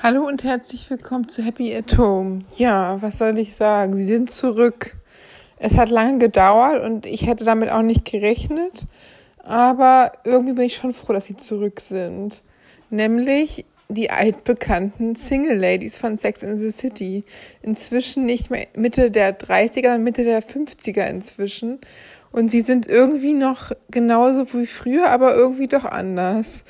Hallo und herzlich willkommen zu Happy at Home. Ja, was soll ich sagen? Sie sind zurück. Es hat lange gedauert und ich hätte damit auch nicht gerechnet, aber irgendwie bin ich schon froh, dass sie zurück sind. Nämlich die altbekannten Single Ladies von Sex in the City. Inzwischen nicht mehr Mitte der 30er, sondern Mitte der 50er inzwischen. Und sie sind irgendwie noch genauso wie früher, aber irgendwie doch anders.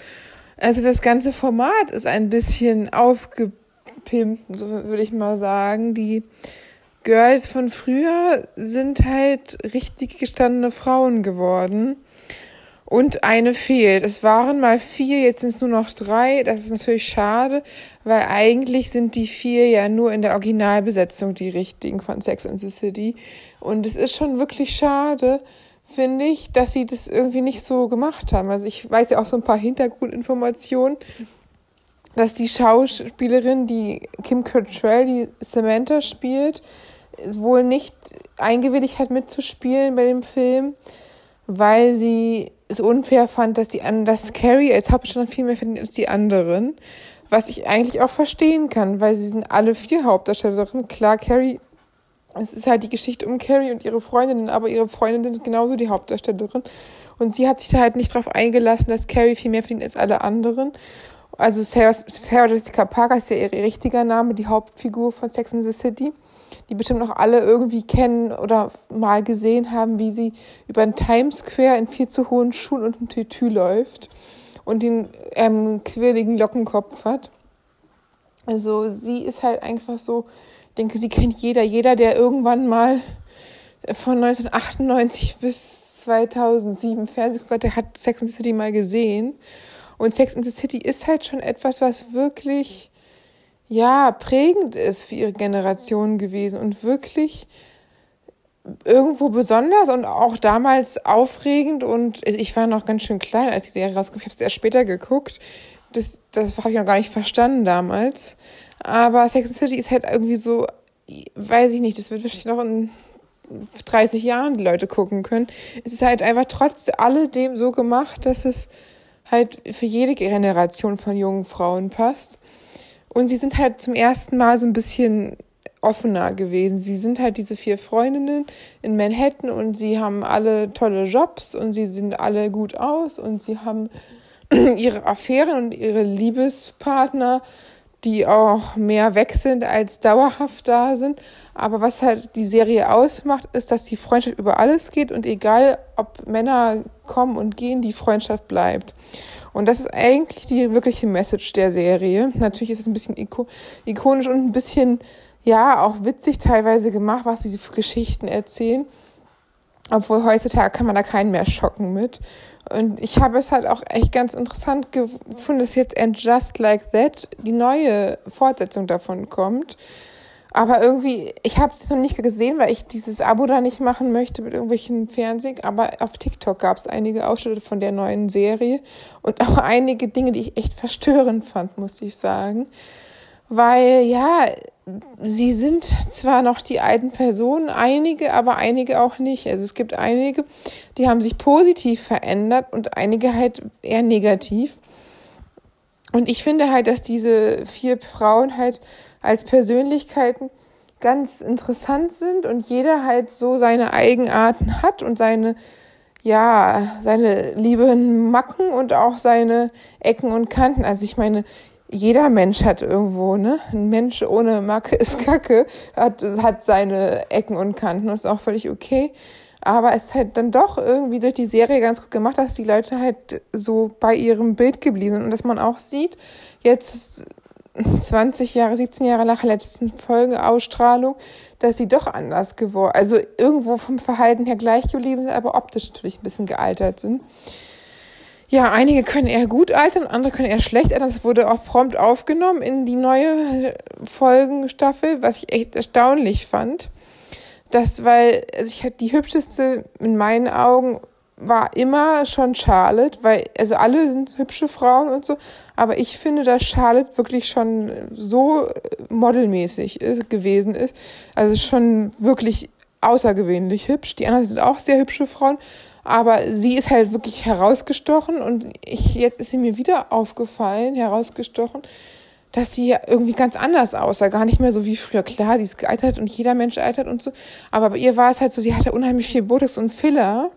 Also das ganze Format ist ein bisschen aufgepimpt, so würde ich mal sagen. Die Girls von früher sind halt richtig gestandene Frauen geworden. Und eine fehlt. Es waren mal vier, jetzt sind es nur noch drei. Das ist natürlich schade, weil eigentlich sind die vier ja nur in der Originalbesetzung die richtigen von Sex and the City. Und es ist schon wirklich schade, finde ich, dass sie das irgendwie nicht so gemacht haben. Also ich weiß ja auch so ein paar Hintergrundinformationen, dass die Schauspielerin, die Kim Cattrall, die Samantha spielt, wohl nicht eingewilligt hat mitzuspielen bei dem Film, weil sie es unfair fand, dass die dass Carrie als Hauptdarstellerin viel mehr verdient als die anderen. Was ich eigentlich auch verstehen kann, weil sie sind alle vier Hauptdarstellerinnen. Klar, Carrie es ist halt die Geschichte um Carrie und ihre Freundinnen, aber ihre Freundinnen sind genauso die Hauptdarstellerin. Und sie hat sich da halt nicht darauf eingelassen, dass Carrie viel mehr verdient als alle anderen. Also Sarah, Jessica Parker ist ja ihr richtiger Name, die Hauptfigur von Sex in the City, die bestimmt auch alle irgendwie kennen oder mal gesehen haben, wie sie über den Times Square in viel zu hohen Schuhen und einem Tütü läuft und den ähm, quirligen Lockenkopf hat. Also sie ist halt einfach so denke, sie kennt jeder. Jeder, der irgendwann mal von 1998 bis 2007 Fernsehen guckt, der hat Sex and the City mal gesehen. Und Sex and the City ist halt schon etwas, was wirklich, ja, prägend ist für ihre Generation gewesen und wirklich irgendwo besonders und auch damals aufregend und ich war noch ganz schön klein, als die Serie rauskam. Ich habe es erst später geguckt. Das, das habe ich noch gar nicht verstanden damals. Aber Sex and City ist halt irgendwie so, weiß ich nicht, das wird wahrscheinlich noch in 30 Jahren die Leute gucken können. Es ist halt einfach trotz alledem so gemacht, dass es halt für jede Generation von jungen Frauen passt. Und sie sind halt zum ersten Mal so ein bisschen offener gewesen. Sie sind halt diese vier Freundinnen in Manhattan und sie haben alle tolle Jobs und sie sehen alle gut aus und sie haben ihre Affären und ihre Liebespartner die auch mehr weg sind als dauerhaft da sind. Aber was halt die Serie ausmacht, ist, dass die Freundschaft über alles geht und egal, ob Männer kommen und gehen, die Freundschaft bleibt. Und das ist eigentlich die wirkliche Message der Serie. Natürlich ist es ein bisschen ikonisch und ein bisschen, ja, auch witzig teilweise gemacht, was sie für Geschichten erzählen. Obwohl heutzutage kann man da keinen mehr schocken mit. Und ich habe es halt auch echt ganz interessant gefunden, dass jetzt And Just Like That die neue Fortsetzung davon kommt. Aber irgendwie, ich habe es noch nicht gesehen, weil ich dieses Abo da nicht machen möchte mit irgendwelchen Fernsehen. Aber auf TikTok gab es einige Ausschnitte von der neuen Serie und auch einige Dinge, die ich echt verstörend fand, muss ich sagen. Weil ja, sie sind zwar noch die alten Personen, einige, aber einige auch nicht. Also es gibt einige, die haben sich positiv verändert und einige halt eher negativ. Und ich finde halt, dass diese vier Frauen halt als Persönlichkeiten ganz interessant sind und jeder halt so seine Eigenarten hat und seine, ja, seine lieben Macken und auch seine Ecken und Kanten. Also ich meine, jeder Mensch hat irgendwo, ne? Ein Mensch ohne Macke ist Kacke, hat, hat seine Ecken und Kanten, ist auch völlig okay. Aber es ist halt dann doch irgendwie durch die Serie ganz gut gemacht, dass die Leute halt so bei ihrem Bild geblieben sind und dass man auch sieht, jetzt 20 Jahre, 17 Jahre nach der letzten Folge Ausstrahlung, dass sie doch anders geworden, also irgendwo vom Verhalten her gleich geblieben sind, aber optisch natürlich ein bisschen gealtert sind. Ja, einige können eher gut altern, andere können eher schlecht altern. Das wurde auch prompt aufgenommen in die neue Folgenstaffel, was ich echt erstaunlich fand. Das, weil, also ich hatte die hübscheste in meinen Augen war immer schon Charlotte, weil, also alle sind hübsche Frauen und so, aber ich finde, dass Charlotte wirklich schon so modelmäßig ist, gewesen ist. Also schon wirklich außergewöhnlich hübsch. Die anderen sind auch sehr hübsche Frauen. Aber sie ist halt wirklich herausgestochen und ich, jetzt ist sie mir wieder aufgefallen, herausgestochen, dass sie irgendwie ganz anders aussah, gar nicht mehr so wie früher. Klar, sie ist gealtert und jeder Mensch altert und so, aber bei ihr war es halt so, sie hatte unheimlich viel Botox und Filler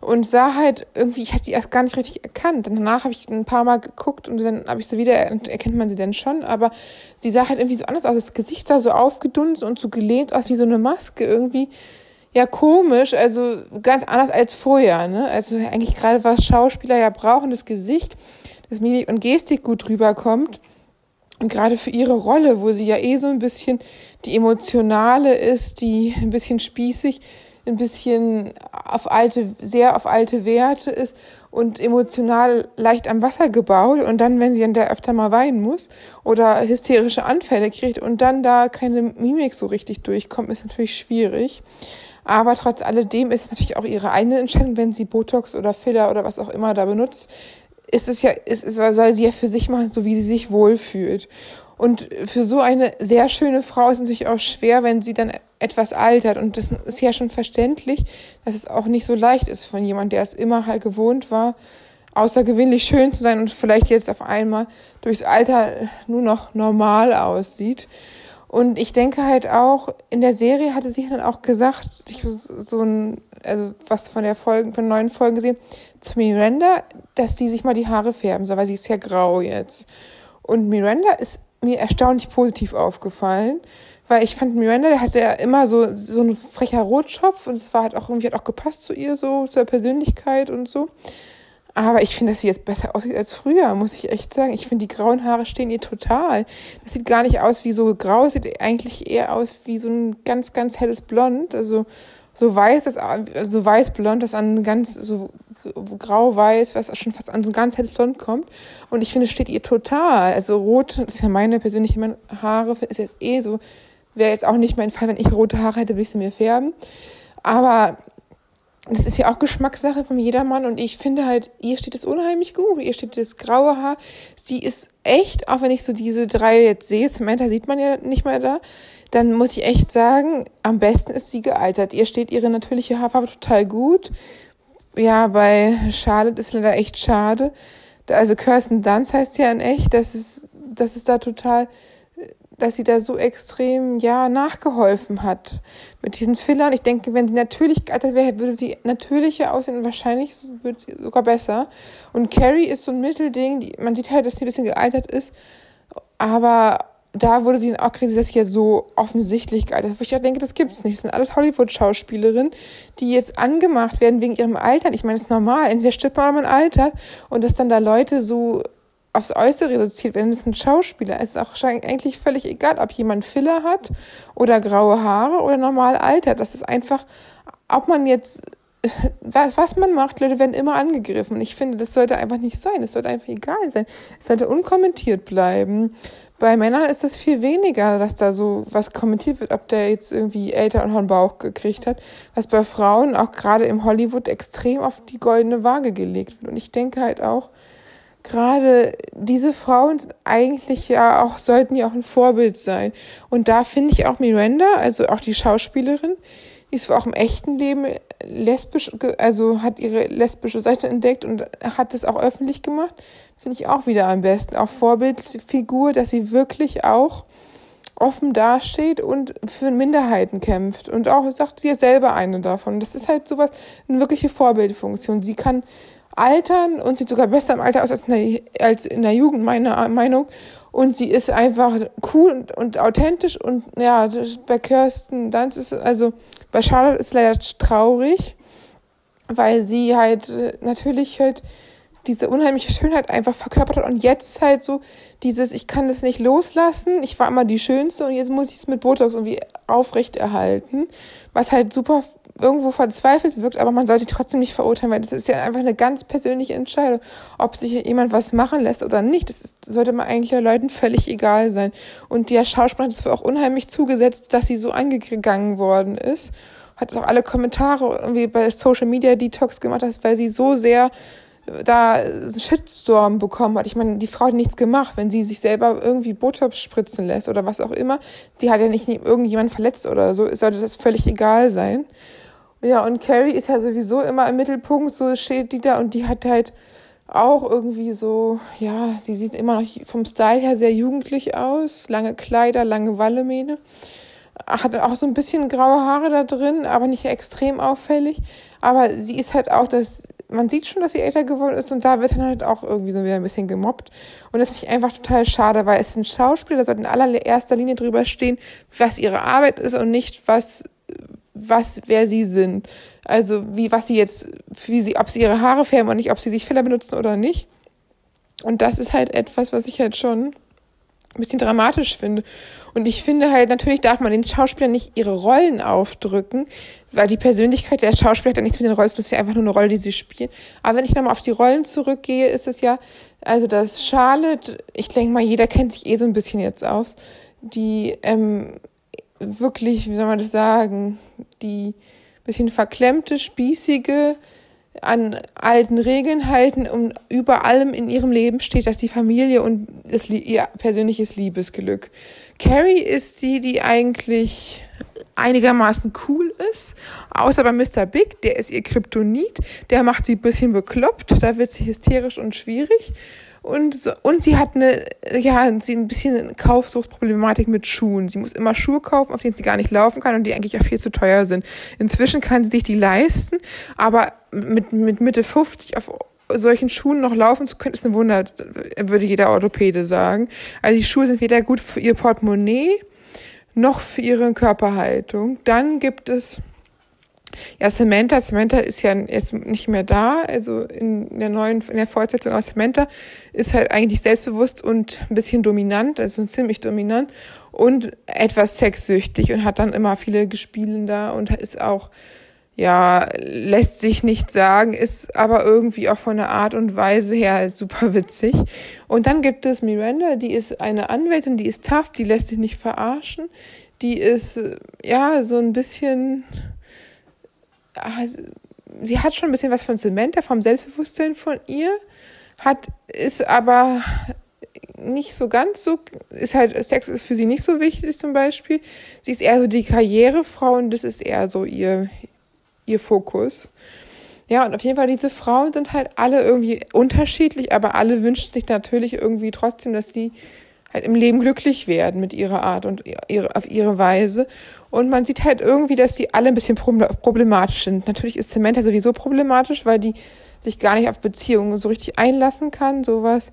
und sah halt irgendwie, ich hatte die erst gar nicht richtig erkannt. Und danach habe ich ein paar Mal geguckt und dann habe ich sie wieder, erkennt man sie denn schon, aber sie sah halt irgendwie so anders aus. Das Gesicht sah so aufgedunsen und so gelehnt aus wie so eine Maske irgendwie. Ja, komisch, also ganz anders als vorher, ne? Also eigentlich gerade was Schauspieler ja brauchen, das Gesicht, das Mimik und Gestik gut rüberkommt. Und gerade für ihre Rolle, wo sie ja eh so ein bisschen die emotionale ist, die ein bisschen spießig, ein bisschen auf alte, sehr auf alte Werte ist und emotional leicht am Wasser gebaut und dann, wenn sie dann da öfter mal weinen muss oder hysterische Anfälle kriegt und dann da keine Mimik so richtig durchkommt, ist natürlich schwierig. Aber trotz alledem ist es natürlich auch ihre eigene Entscheidung, wenn sie Botox oder Filler oder was auch immer da benutzt, ist es ja, ist, es soll sie ja für sich machen, so wie sie sich wohlfühlt. Und für so eine sehr schöne Frau ist es natürlich auch schwer, wenn sie dann etwas altert. Und das ist ja schon verständlich, dass es auch nicht so leicht ist von jemand, der es immer halt gewohnt war, außergewöhnlich schön zu sein und vielleicht jetzt auf einmal durchs Alter nur noch normal aussieht. Und ich denke halt auch, in der Serie hatte sie dann auch gesagt, ich so ein, also was von der Folgen, von neuen Folgen gesehen, zu Miranda, dass sie sich mal die Haare färben soll, weil sie ist ja grau jetzt. Und Miranda ist mir erstaunlich positiv aufgefallen, weil ich fand Miranda, der hatte ja immer so, so ein frecher Rotschopf und es war halt auch irgendwie hat auch gepasst zu ihr, so, zur Persönlichkeit und so. Aber ich finde, dass sie jetzt besser aussieht als früher, muss ich echt sagen. Ich finde, die grauen Haare stehen ihr total. Das sieht gar nicht aus wie so grau, sieht eigentlich eher aus wie so ein ganz, ganz helles Blond. Also so weiß, das, so weiß-blond, das an ganz so grau-weiß, was schon fast an so ein ganz helles Blond kommt. Und ich finde, es steht ihr total. Also rot, das ist ja meine persönliche Haare, ist jetzt eh so, wäre jetzt auch nicht mein Fall, wenn ich rote Haare hätte, würde ich sie mir färben. Aber das ist ja auch Geschmackssache von jedermann und ich finde halt, ihr steht es unheimlich gut. Ihr steht das graue Haar. Sie ist echt, auch wenn ich so diese drei jetzt sehe, Samantha sieht man ja nicht mehr da, dann muss ich echt sagen, am besten ist sie gealtert. Ihr steht ihre natürliche Haarfarbe total gut. Ja, bei Charlotte ist leider echt schade. Also Kirsten Dunst heißt ja in echt, dass es, dass es da total dass sie da so extrem, ja, nachgeholfen hat mit diesen Fillern. Ich denke, wenn sie natürlich gealtert wäre, würde sie natürlicher aussehen und wahrscheinlich würde sie sogar besser. Und Carrie ist so ein Mittelding, die, man sieht halt, dass sie ein bisschen gealtert ist, aber da wurde sie auch kritisiert, dass sie ja so offensichtlich gealtert ist. Wo ich auch denke, das gibt es nicht. Das sind alles Hollywood-Schauspielerinnen, die jetzt angemacht werden wegen ihrem Alter. Ich meine, das ist normal. Entweder stirbt man, man altert. Und dass dann da Leute so aufs Äußere reduziert, wenn es ein Schauspieler ist, ist auch eigentlich völlig egal, ob jemand Filler hat oder graue Haare oder normal altert. Das ist einfach, ob man jetzt, was, was man macht, Leute werden immer angegriffen. Und ich finde, das sollte einfach nicht sein. Es sollte einfach egal sein. Es sollte unkommentiert bleiben. Bei Männern ist das viel weniger, dass da so was kommentiert wird, ob der jetzt irgendwie älter und einen Bauch gekriegt hat. Was bei Frauen auch gerade im Hollywood extrem auf die goldene Waage gelegt wird. Und ich denke halt auch, gerade diese Frauen eigentlich ja auch, sollten ja auch ein Vorbild sein. Und da finde ich auch Miranda, also auch die Schauspielerin, die ist auch im echten Leben lesbisch, also hat ihre lesbische Seite entdeckt und hat es auch öffentlich gemacht. Finde ich auch wieder am besten. Auch Vorbildfigur, dass sie wirklich auch offen dasteht und für Minderheiten kämpft. Und auch sagt sie ja selber eine davon. Das ist halt sowas, eine wirkliche Vorbildfunktion. Sie kann altern und sieht sogar besser im Alter aus als in der, als in der Jugend, meiner Meinung. Und sie ist einfach cool und, und authentisch und ja, bei Kirsten Dunst ist also bei Charlotte ist leider traurig, weil sie halt natürlich halt diese unheimliche Schönheit einfach verkörpert hat und jetzt halt so dieses, ich kann das nicht loslassen, ich war immer die Schönste und jetzt muss ich es mit Botox irgendwie aufrechterhalten, was halt super irgendwo verzweifelt wirkt, aber man sollte trotzdem nicht verurteilen, weil das ist ja einfach eine ganz persönliche Entscheidung, ob sich jemand was machen lässt oder nicht. Das ist, sollte man eigentlich den Leuten völlig egal sein. Und der Schauspieler hat es auch unheimlich zugesetzt, dass sie so angegangen worden ist. Hat auch alle Kommentare irgendwie bei Social Media Detox gemacht, weil sie so sehr da Shitstorm bekommen hat. Ich meine, die Frau hat nichts gemacht, wenn sie sich selber irgendwie Botox spritzen lässt oder was auch immer. Die hat ja nicht irgendjemand verletzt oder so. Sollte das völlig egal sein. Ja, und Carrie ist ja sowieso immer im Mittelpunkt, so steht die da und die hat halt auch irgendwie so, ja, sie sieht immer noch vom Style her sehr jugendlich aus. Lange Kleider, lange Wallemähne. Hat auch so ein bisschen graue Haare da drin, aber nicht extrem auffällig. Aber sie ist halt auch das, man sieht schon, dass sie älter geworden ist und da wird dann halt auch irgendwie so wieder ein bisschen gemobbt. Und das finde ich einfach total schade, weil es ist ein Schauspieler, da sollte in allererster Linie drüber stehen, was ihre Arbeit ist und nicht was, was, wer sie sind. Also wie, was sie jetzt, wie sie, ob sie ihre Haare färben und nicht, ob sie sich Filler benutzen oder nicht. Und das ist halt etwas, was ich halt schon ein bisschen dramatisch finde. Und ich finde halt, natürlich darf man den Schauspielern nicht ihre Rollen aufdrücken, weil die Persönlichkeit der Schauspieler hat ja nichts mit den Rollen, das ist ja einfach nur eine Rolle, die sie spielen. Aber wenn ich nochmal auf die Rollen zurückgehe, ist es ja, also das Charlotte, ich denke mal, jeder kennt sich eh so ein bisschen jetzt aus, die ähm, wirklich, wie soll man das sagen, die bisschen verklemmte, spießige, an alten Regeln halten und über allem in ihrem Leben steht, dass die Familie und das, ihr persönliches Liebesglück. Carrie ist sie, die eigentlich einigermaßen cool ist, außer bei Mr. Big, der ist ihr Kryptonit, der macht sie ein bisschen bekloppt, da wird sie hysterisch und schwierig. Und, und sie hat eine, ja, sie ein bisschen Kaufsuchtproblematik mit Schuhen. Sie muss immer Schuhe kaufen, auf denen sie gar nicht laufen kann und die eigentlich auch viel zu teuer sind. Inzwischen kann sie sich die leisten, aber mit, mit Mitte 50 auf solchen Schuhen noch laufen zu können, ist ein Wunder, würde jeder Orthopäde sagen. Also die Schuhe sind weder gut für ihr Portemonnaie noch für ihre Körperhaltung. Dann gibt es ja, Samantha, Samantha ist ja ist nicht mehr da. Also in der neuen, in der Fortsetzung aus Samantha ist halt eigentlich selbstbewusst und ein bisschen dominant, also ziemlich dominant und etwas sexsüchtig und hat dann immer viele Gespielen da und ist auch, ja, lässt sich nicht sagen, ist aber irgendwie auch von der Art und Weise her super witzig. Und dann gibt es Miranda, die ist eine Anwältin, die ist tough, die lässt sich nicht verarschen. Die ist, ja, so ein bisschen, sie hat schon ein bisschen was von Samantha, vom Selbstbewusstsein von ihr, hat, ist aber nicht so ganz so, ist halt, Sex ist für sie nicht so wichtig zum Beispiel. Sie ist eher so die Karrierefrau und das ist eher so ihr, ihr Fokus. Ja, und auf jeden Fall, diese Frauen sind halt alle irgendwie unterschiedlich, aber alle wünschen sich natürlich irgendwie trotzdem, dass sie halt im Leben glücklich werden mit ihrer Art und ihre, auf ihre Weise. Und man sieht halt irgendwie, dass die alle ein bisschen problematisch sind. Natürlich ist Samantha sowieso problematisch, weil die sich gar nicht auf Beziehungen so richtig einlassen kann. Sowas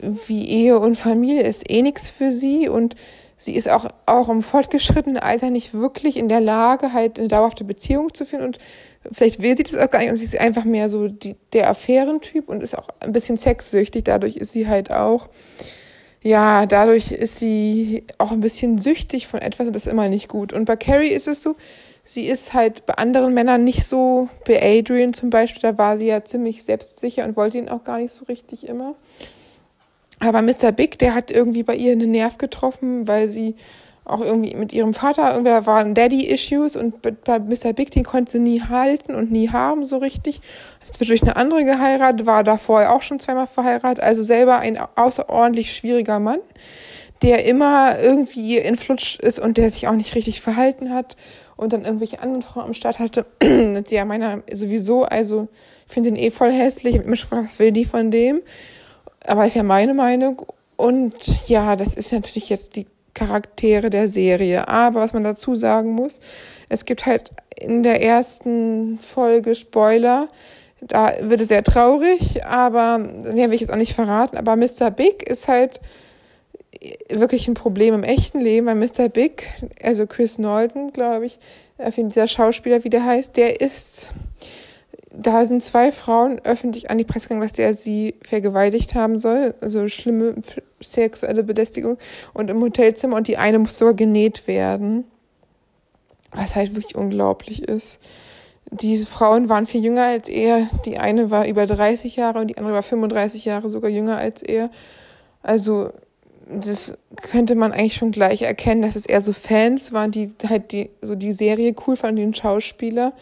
wie Ehe und Familie ist eh nichts für sie und sie ist auch, auch im fortgeschrittenen Alter nicht wirklich in der Lage, halt eine dauerhafte Beziehung zu führen und vielleicht will sie das auch gar nicht und sie ist einfach mehr so die, der Affärentyp und ist auch ein bisschen sexsüchtig. Dadurch ist sie halt auch ja, dadurch ist sie auch ein bisschen süchtig von etwas und das ist immer nicht gut. Und bei Carrie ist es so, sie ist halt bei anderen Männern nicht so, bei Adrian zum Beispiel, da war sie ja ziemlich selbstsicher und wollte ihn auch gar nicht so richtig immer. Aber Mr. Big, der hat irgendwie bei ihr einen Nerv getroffen, weil sie auch irgendwie mit ihrem Vater, irgendwie da waren Daddy-Issues und bei Mr. Big, den konnte sie nie halten und nie haben so richtig. Hat zwischendurch eine andere geheiratet, war da vorher auch schon zweimal verheiratet, also selber ein außerordentlich schwieriger Mann, der immer irgendwie in Flutsch ist und der sich auch nicht richtig verhalten hat und dann irgendwelche anderen Frauen am Start hatte. ja, meiner sowieso, also ich finde den eh voll hässlich. Ich habe immer was will die von dem? Aber ist ja meine Meinung. Und ja, das ist natürlich jetzt die Charaktere der Serie. Aber was man dazu sagen muss, es gibt halt in der ersten Folge Spoiler. Da wird es sehr traurig, aber mehr will ich jetzt auch nicht verraten. Aber Mr. Big ist halt wirklich ein Problem im echten Leben, weil Mr. Big, also Chris Nolden, glaube ich, dieser Schauspieler, wie der heißt, der ist da sind zwei Frauen öffentlich an die Presse gegangen, dass der sie vergewaltigt haben soll, also schlimme sexuelle Belästigung und im Hotelzimmer und die eine muss sogar genäht werden, was halt wirklich unglaublich ist. Diese Frauen waren viel jünger als er, die eine war über 30 Jahre und die andere war 35 Jahre sogar jünger als er. Also das könnte man eigentlich schon gleich erkennen, dass es eher so Fans waren, die halt die so die Serie cool fanden, den Schauspieler.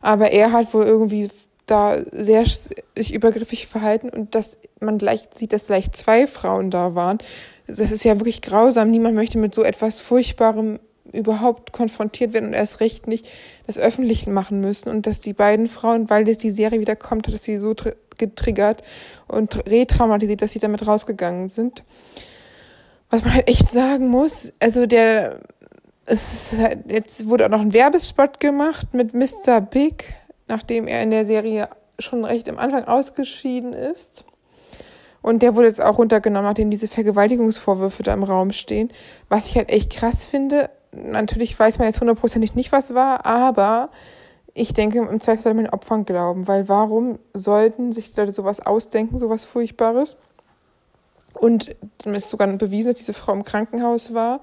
Aber er hat wohl irgendwie da sehr sich übergriffig verhalten und dass man gleich sieht, dass gleich zwei Frauen da waren. Das ist ja wirklich grausam. Niemand möchte mit so etwas Furchtbarem überhaupt konfrontiert werden und erst recht nicht das öffentlich machen müssen und dass die beiden Frauen, weil das die Serie wieder kommt, dass sie so getriggert und retraumatisiert, dass sie damit rausgegangen sind. Was man halt echt sagen muss, also der, es halt, jetzt wurde auch noch ein Werbespot gemacht mit Mr. Big, nachdem er in der Serie schon recht am Anfang ausgeschieden ist. Und der wurde jetzt auch runtergenommen, nachdem diese Vergewaltigungsvorwürfe da im Raum stehen. Was ich halt echt krass finde. Natürlich weiß man jetzt hundertprozentig nicht, was war, aber ich denke, im Zweifel sollte man den Opfern glauben, weil warum sollten sich Leute sowas ausdenken, sowas Furchtbares? Und es ist sogar bewiesen, dass diese Frau im Krankenhaus war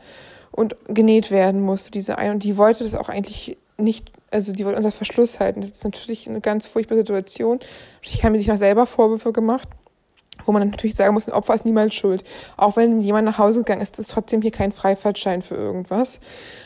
und genäht werden musste, diese eine. Und die wollte das auch eigentlich nicht, also die wollte unter Verschluss halten. Das ist natürlich eine ganz furchtbare Situation. Ich habe mir sich noch selber Vorwürfe gemacht wo man natürlich sagen muss, ein Opfer ist niemals schuld. Auch wenn jemand nach Hause gegangen ist, ist trotzdem hier kein Freifahrtschein für irgendwas.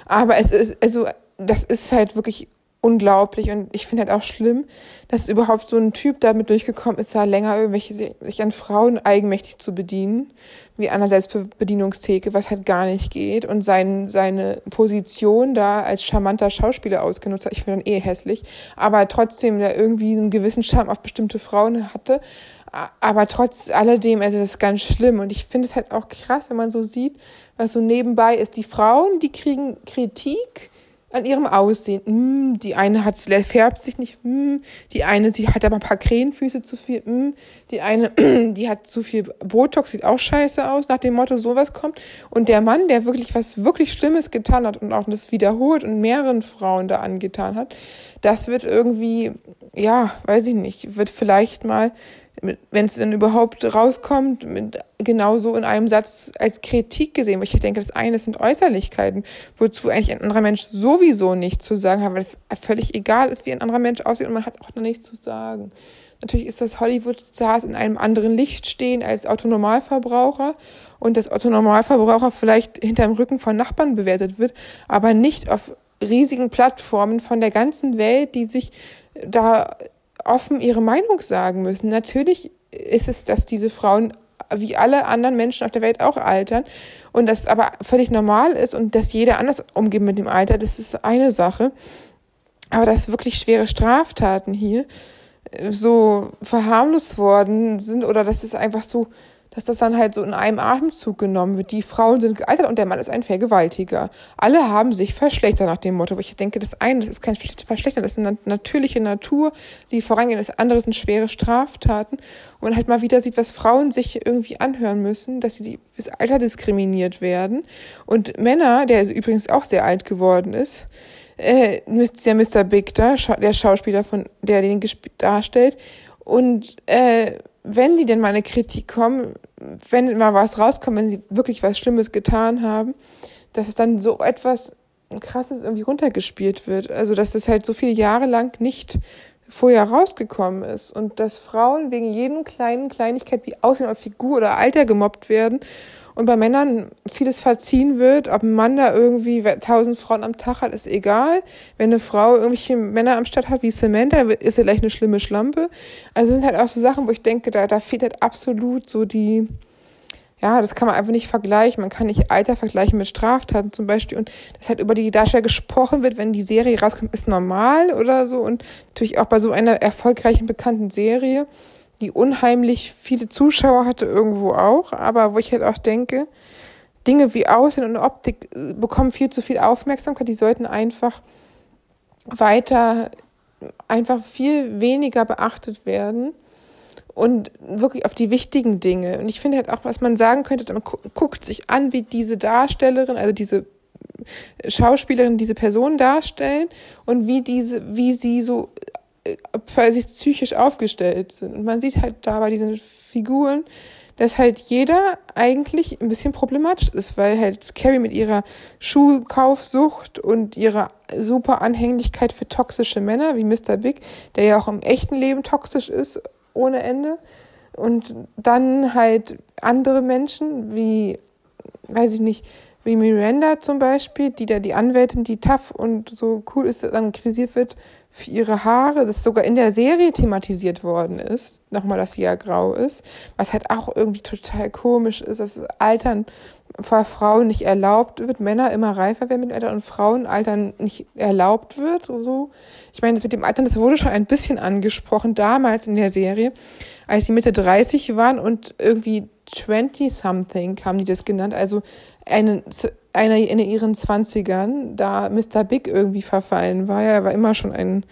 Aber es ist, also, das ist halt wirklich unglaublich und ich finde halt auch schlimm, dass überhaupt so ein Typ damit durchgekommen ist, da länger irgendwelche sich an Frauen eigenmächtig zu bedienen, wie an der Selbstbedienungstheke, was halt gar nicht geht und sein, seine Position da als charmanter Schauspieler ausgenutzt hat. Ich finde dann eh hässlich, aber trotzdem da irgendwie einen gewissen Charme auf bestimmte Frauen hatte aber trotz alledem, also das ist ganz schlimm. Und ich finde es halt auch krass, wenn man so sieht, was so nebenbei ist. Die Frauen, die kriegen Kritik an ihrem Aussehen. Mm, die eine hat, färbt sich nicht. Mm, die eine, sie hat aber ein paar Krähenfüße zu viel. Mm, die eine, die hat zu viel Botox, sieht auch scheiße aus, nach dem Motto, sowas kommt. Und der Mann, der wirklich was wirklich Schlimmes getan hat und auch das wiederholt und mehreren Frauen da angetan hat, das wird irgendwie, ja, weiß ich nicht, wird vielleicht mal wenn es dann überhaupt rauskommt, mit, genauso in einem Satz als Kritik gesehen, weil ich denke, das eine sind Äußerlichkeiten, wozu eigentlich ein anderer Mensch sowieso nichts zu sagen hat, weil es völlig egal ist, wie ein anderer Mensch aussieht und man hat auch noch nichts zu sagen. Natürlich ist das Hollywood-Stars in einem anderen Licht stehen als Autonormalverbraucher und dass Autonormalverbraucher vielleicht hinterm Rücken von Nachbarn bewertet wird, aber nicht auf riesigen Plattformen von der ganzen Welt, die sich da offen ihre Meinung sagen müssen. Natürlich ist es, dass diese Frauen wie alle anderen Menschen auf der Welt auch altern und das aber völlig normal ist und dass jeder anders umgeht mit dem Alter, das ist eine Sache. Aber dass wirklich schwere Straftaten hier so verharmlost worden sind oder dass es einfach so dass das dann halt so in einem Atemzug genommen wird. Die Frauen sind gealtert und der Mann ist ein Vergewaltiger. Alle haben sich verschlechtert nach dem Motto. Aber ich denke, das eine, das ist kein Verschlechtern, das ist eine natürliche Natur, die vorangehen. Das andere sind schwere Straftaten. Und halt mal wieder sieht, was Frauen sich irgendwie anhören müssen, dass sie bis Alter diskriminiert werden. Und Männer, der übrigens auch sehr alt geworden ist, äh, der Mr. Big da, der Schauspieler, von der den darstellt. Und äh, wenn die denn mal eine Kritik kommen, wenn mal was rauskommt, wenn sie wirklich was Schlimmes getan haben, dass es dann so etwas Krasses irgendwie runtergespielt wird. Also, dass das halt so viele Jahre lang nicht vorher rausgekommen ist und dass Frauen wegen jedem kleinen Kleinigkeit wie Aussehen oder Figur oder Alter gemobbt werden und bei Männern vieles verziehen wird, ob ein Mann da irgendwie tausend Frauen am Tag hat, ist egal. Wenn eine Frau irgendwelche Männer am Start hat wie Samantha, ist sie gleich eine schlimme Schlampe. Also es sind halt auch so Sachen, wo ich denke, da, da fehlt halt absolut so die, ja, das kann man einfach nicht vergleichen. Man kann nicht Alter vergleichen mit Straftaten zum Beispiel. Und dass halt über die Darsteller gesprochen wird, wenn die Serie rauskommt, ist normal oder so. Und natürlich auch bei so einer erfolgreichen, bekannten Serie die unheimlich viele Zuschauer hatte irgendwo auch, aber wo ich halt auch denke, Dinge wie Aussehen und Optik äh, bekommen viel zu viel Aufmerksamkeit, die sollten einfach weiter, einfach viel weniger beachtet werden und wirklich auf die wichtigen Dinge. Und ich finde halt auch, was man sagen könnte, man guckt sich an, wie diese Darstellerin, also diese Schauspielerin diese Person darstellen und wie diese, wie sie so weil sie psychisch aufgestellt sind. Und man sieht halt da bei diesen Figuren, dass halt jeder eigentlich ein bisschen problematisch ist, weil halt Carrie mit ihrer Schuhkaufsucht und ihrer super Anhänglichkeit für toxische Männer, wie Mr. Big, der ja auch im echten Leben toxisch ist, ohne Ende. Und dann halt andere Menschen, wie, weiß ich nicht, wie Miranda zum Beispiel, die da die Anwältin, die tough und so cool ist, dann kritisiert wird für ihre Haare, das sogar in der Serie thematisiert worden ist, nochmal, dass sie ja grau ist, was halt auch irgendwie total komisch ist, dass Altern für Frauen nicht erlaubt wird, Männer immer reifer werden mit Alter und Frauenaltern nicht erlaubt wird. So. Ich meine, das mit dem Altern, das wurde schon ein bisschen angesprochen damals in der Serie, als sie Mitte 30 waren und irgendwie 20-something haben die das genannt, also eine, eine in ihren 20ern, da Mr. Big irgendwie verfallen war. Er war immer schon ein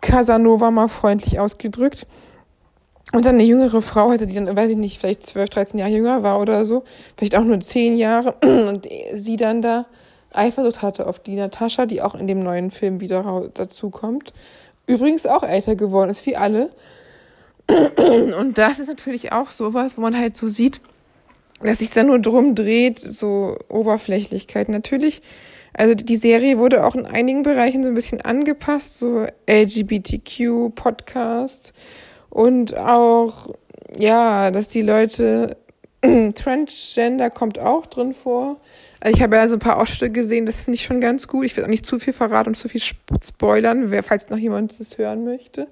Casanova mal freundlich ausgedrückt. Und dann eine jüngere Frau hatte, die dann, weiß ich nicht, vielleicht 12, 13 Jahre jünger war oder so, vielleicht auch nur 10 Jahre, und sie dann da Eifersucht hatte auf die Natascha, die auch in dem neuen Film wieder dazu kommt. Übrigens auch älter geworden ist, wie alle. Und das ist natürlich auch sowas, wo man halt so sieht, dass sich da nur drum dreht, so Oberflächlichkeit. Natürlich, also die Serie wurde auch in einigen Bereichen so ein bisschen angepasst, so LGBTQ-Podcasts und auch, ja, dass die Leute, Transgender kommt auch drin vor. Also ich habe ja so ein paar Ausschnitte gesehen, das finde ich schon ganz gut. Ich will auch nicht zu viel verraten und zu viel spoilern, falls noch jemand das hören möchte.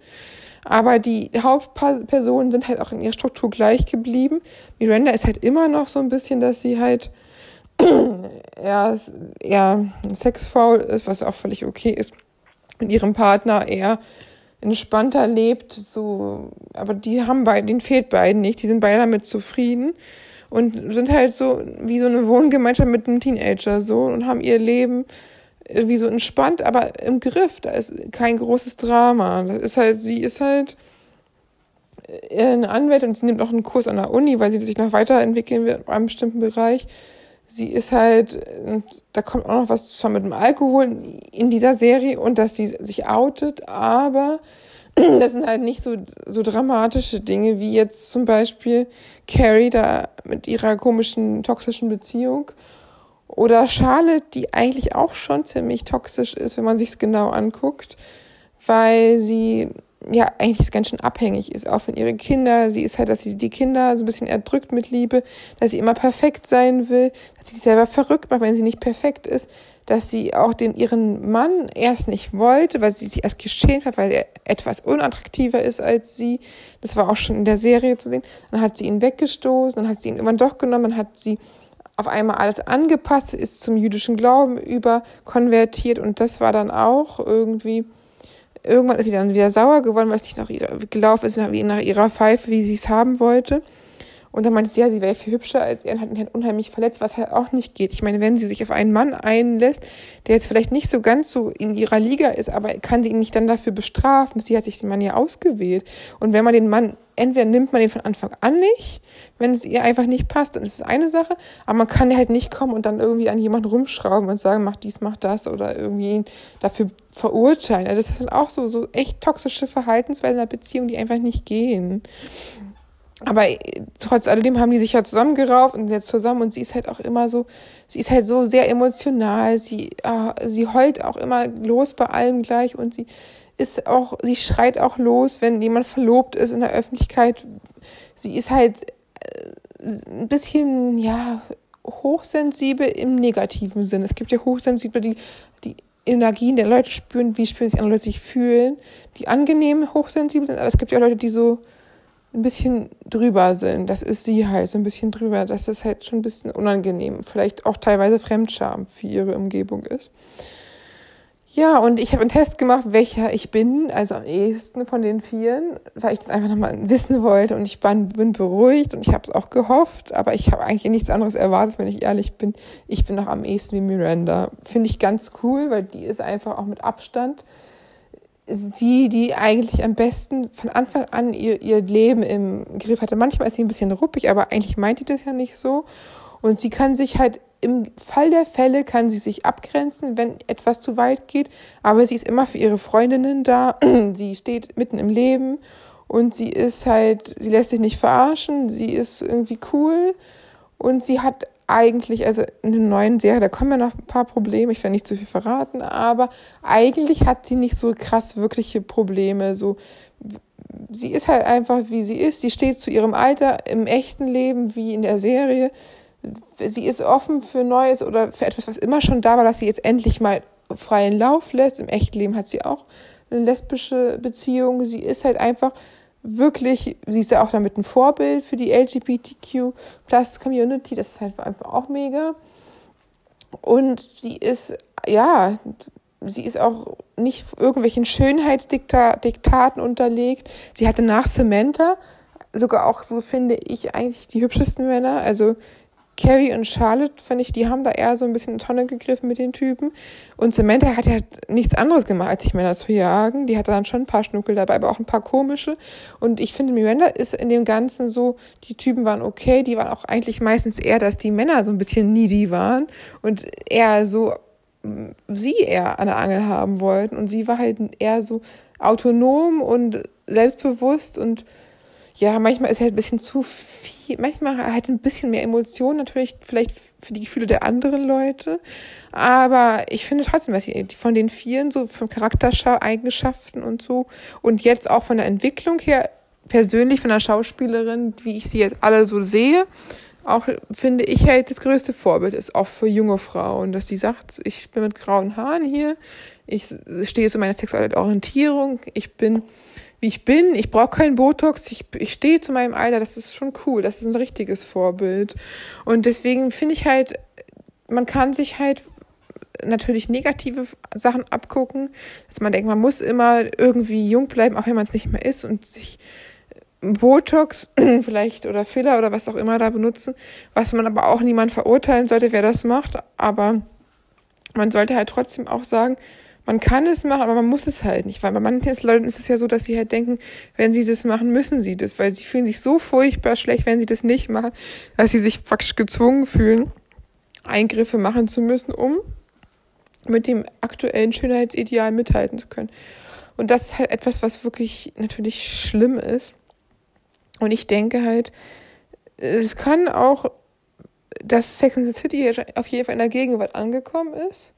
Aber die Hauptpersonen sind halt auch in ihrer Struktur gleich geblieben. Miranda ist halt immer noch so ein bisschen, dass sie halt eher, eher sexfaul ist, was auch völlig okay ist. Mit ihrem Partner eher entspannter lebt, so, aber die haben beide, denen fehlt beiden nicht, die sind beide damit zufrieden und sind halt so wie so eine Wohngemeinschaft mit einem Teenager so und haben ihr Leben wie so entspannt, aber im Griff. Da ist kein großes Drama. Das ist halt, sie ist halt eine Anwältin und sie nimmt auch einen Kurs an der Uni, weil sie sich noch weiterentwickeln wird in einem bestimmten Bereich. Sie ist halt, da kommt auch noch was zwar mit dem Alkohol in dieser Serie und dass sie sich outet, aber das sind halt nicht so, so dramatische Dinge wie jetzt zum Beispiel Carrie da mit ihrer komischen, toxischen Beziehung oder Charlotte, die eigentlich auch schon ziemlich toxisch ist, wenn man sich's genau anguckt, weil sie ja eigentlich ganz schön abhängig ist, auch von ihren Kindern. Sie ist halt, dass sie die Kinder so ein bisschen erdrückt mit Liebe, dass sie immer perfekt sein will, dass sie sich selber verrückt macht, wenn sie nicht perfekt ist, dass sie auch den ihren Mann erst nicht wollte, weil sie sich erst geschämt hat, weil er etwas unattraktiver ist als sie. Das war auch schon in der Serie zu sehen. Dann hat sie ihn weggestoßen, dann hat sie ihn irgendwann doch genommen, dann hat sie auf einmal alles angepasst, ist zum jüdischen Glauben über konvertiert und das war dann auch irgendwie, irgendwann ist sie dann wieder sauer geworden, weil es nicht nach ihrer, gelaufen ist, nach ihrer Pfeife, wie sie es haben wollte. Und dann meinte sie, ja, sie wäre viel hübscher als er und hat ihn halt unheimlich verletzt, was halt auch nicht geht. Ich meine, wenn sie sich auf einen Mann einlässt, der jetzt vielleicht nicht so ganz so in ihrer Liga ist, aber kann sie ihn nicht dann dafür bestrafen? Sie hat sich den Mann ja ausgewählt. Und wenn man den Mann, entweder nimmt man den von Anfang an nicht, wenn es ihr einfach nicht passt, dann ist es eine Sache, aber man kann halt nicht kommen und dann irgendwie an jemanden rumschrauben und sagen, mach dies, mach das oder irgendwie ihn dafür verurteilen. Also das sind auch so, so echt toxische Verhaltensweisen in einer Beziehung, die einfach nicht gehen. Aber äh, trotz alledem haben die sich ja zusammengerauft und jetzt zusammen und sie ist halt auch immer so, sie ist halt so sehr emotional, sie, äh, sie heult auch immer los bei allem gleich und sie ist auch, sie schreit auch los, wenn jemand verlobt ist in der Öffentlichkeit. Sie ist halt äh, ein bisschen, ja, hochsensibel im negativen Sinn. Es gibt ja Hochsensible, die die Energien der Leute spüren, wie spüren sich andere Leute sich fühlen, die angenehm hochsensibel sind, aber es gibt ja Leute, die so ein bisschen drüber sind. Das ist sie halt, so ein bisschen drüber. Das ist halt schon ein bisschen unangenehm. Vielleicht auch teilweise Fremdscham für ihre Umgebung ist. Ja, und ich habe einen Test gemacht, welcher ich bin, also am ehesten von den Vieren, weil ich das einfach nochmal wissen wollte und ich bin, bin beruhigt und ich habe es auch gehofft, aber ich habe eigentlich nichts anderes erwartet, wenn ich ehrlich bin. Ich bin noch am ehesten wie Miranda. Finde ich ganz cool, weil die ist einfach auch mit Abstand sie, die eigentlich am besten von Anfang an ihr, ihr Leben im Griff hatte. Manchmal ist sie ein bisschen ruppig, aber eigentlich meint sie das ja nicht so. Und sie kann sich halt im Fall der Fälle kann sie sich abgrenzen, wenn etwas zu weit geht, aber sie ist immer für ihre Freundinnen da. sie steht mitten im Leben und sie ist halt, sie lässt sich nicht verarschen, sie ist irgendwie cool und sie hat eigentlich, also in der neuen Serie, da kommen ja noch ein paar Probleme, ich werde nicht zu viel verraten, aber eigentlich hat sie nicht so krass wirkliche Probleme. So, sie ist halt einfach, wie sie ist. Sie steht zu ihrem Alter im echten Leben wie in der Serie. Sie ist offen für Neues oder für etwas, was immer schon da war, dass sie jetzt endlich mal freien Lauf lässt. Im echten Leben hat sie auch eine lesbische Beziehung. Sie ist halt einfach wirklich, sie ist ja auch damit ein Vorbild für die LGBTQ Plus Community, das ist halt einfach auch mega. Und sie ist, ja, sie ist auch nicht irgendwelchen Schönheitsdiktaten unterlegt. Sie hatte nach Samantha sogar auch, so finde ich, eigentlich die hübschesten Männer. Also Carrie und Charlotte, finde ich, die haben da eher so ein bisschen in Tonne gegriffen mit den Typen. Und Samantha hat ja nichts anderes gemacht, als sich Männer zu jagen. Die hatte dann schon ein paar Schnuckel dabei, aber auch ein paar komische. Und ich finde, Miranda ist in dem Ganzen so, die Typen waren okay, die waren auch eigentlich meistens eher, dass die Männer so ein bisschen needy waren und eher so sie eher an der Angel haben wollten. Und sie war halt eher so autonom und selbstbewusst und ja, manchmal ist halt ein bisschen zu viel, manchmal halt ein bisschen mehr Emotion, natürlich vielleicht für die Gefühle der anderen Leute. Aber ich finde trotzdem, dass sie von den vielen so von Charaktereigenschaften und so und jetzt auch von der Entwicklung her, persönlich von der Schauspielerin, wie ich sie jetzt alle so sehe, auch finde ich halt das größte Vorbild ist, auch für junge Frauen, dass sie sagt, ich bin mit grauen Haaren hier, ich stehe zu meiner sexuellen Orientierung, ich bin wie ich bin. Ich brauche keinen Botox. Ich, ich stehe zu meinem Alter. Das ist schon cool. Das ist ein richtiges Vorbild. Und deswegen finde ich halt, man kann sich halt natürlich negative Sachen abgucken, dass man denkt, man muss immer irgendwie jung bleiben, auch wenn man es nicht mehr ist und sich Botox vielleicht oder Filler oder was auch immer da benutzen, was man aber auch niemand verurteilen sollte, wer das macht. Aber man sollte halt trotzdem auch sagen, man kann es machen, aber man muss es halt nicht, weil bei manchen Leuten ist es ja so, dass sie halt denken, wenn sie das machen, müssen sie das, weil sie fühlen sich so furchtbar schlecht, wenn sie das nicht machen, dass sie sich praktisch gezwungen fühlen, Eingriffe machen zu müssen, um mit dem aktuellen Schönheitsideal mithalten zu können. Und das ist halt etwas, was wirklich natürlich schlimm ist. Und ich denke halt, es kann auch, dass Sex and the City auf jeden Fall in der Gegenwart angekommen ist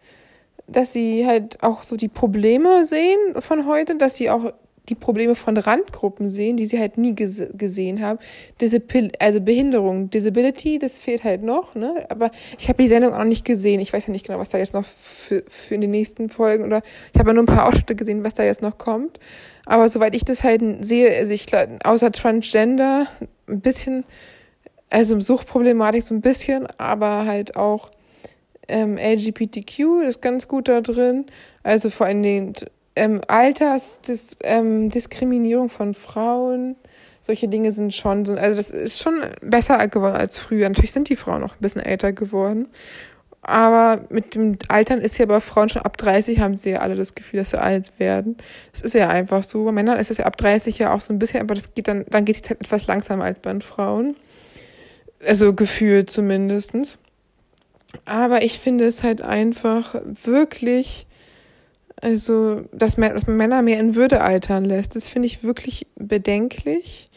dass sie halt auch so die Probleme sehen von heute, dass sie auch die Probleme von Randgruppen sehen, die sie halt nie ges gesehen haben. Disab also Behinderung, Disability, das fehlt halt noch, ne? Aber ich habe die Sendung auch nicht gesehen. Ich weiß ja nicht genau, was da jetzt noch für, für in den nächsten Folgen oder ich habe ja nur ein paar Ausschnitte gesehen, was da jetzt noch kommt. Aber soweit ich das halt sehe, also ich außer Transgender ein bisschen, also Suchtproblematik so ein bisschen, aber halt auch ähm, LGBTQ ist ganz gut da drin. Also vor allen Dingen ähm, Altersdiskriminierung ähm, von Frauen. Solche Dinge sind schon so, also das ist schon besser geworden als früher. Natürlich sind die Frauen noch ein bisschen älter geworden. Aber mit dem Altern ist ja bei Frauen schon ab 30 haben sie ja alle das Gefühl, dass sie alt werden. Das ist ja einfach so. Bei Männern ist das ja ab 30 ja auch so ein bisschen, aber das geht dann, dann geht die Zeit etwas langsamer als bei den Frauen. Also gefühlt zumindestens. Aber ich finde es halt einfach wirklich, also, dass, dass man Männer mehr in Würde altern lässt, das finde ich wirklich bedenklich,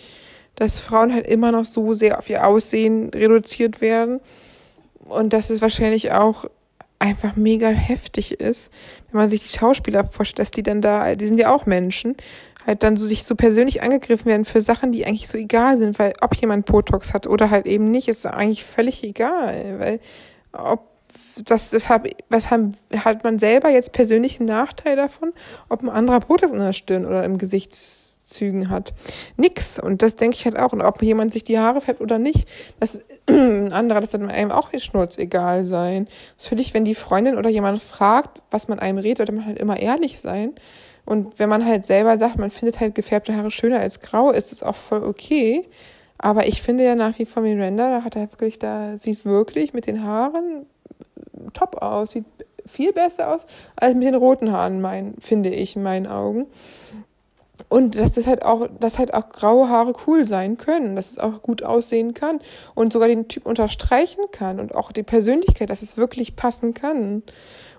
dass Frauen halt immer noch so sehr auf ihr Aussehen reduziert werden und dass es wahrscheinlich auch einfach mega heftig ist, wenn man sich die Schauspieler vorstellt, dass die dann da, die sind ja auch Menschen, halt dann so sich so persönlich angegriffen werden für Sachen, die eigentlich so egal sind, weil ob jemand Botox hat oder halt eben nicht, ist eigentlich völlig egal, weil ob das, deshalb, was haben, hat man selber jetzt persönlich einen Nachteil davon, ob ein anderer Botox in der Stirn oder im Gesichtszügen hat. Nix. Und das denke ich halt auch. Und ob jemand sich die Haare färbt oder nicht, das ein anderer, das wird einem auch schnurz egal sein. Natürlich, wenn die Freundin oder jemand fragt, was man einem redet, sollte man halt immer ehrlich sein. Und wenn man halt selber sagt, man findet halt gefärbte Haare schöner als grau, ist das auch voll okay. Aber ich finde ja nach wie vor Miranda, da hat er wirklich, da sieht wirklich mit den Haaren top aus, sieht viel besser aus als mit den roten Haaren, mein, finde ich, in meinen Augen. Und dass das halt auch, dass halt auch graue Haare cool sein können, dass es auch gut aussehen kann und sogar den Typ unterstreichen kann und auch die Persönlichkeit, dass es wirklich passen kann.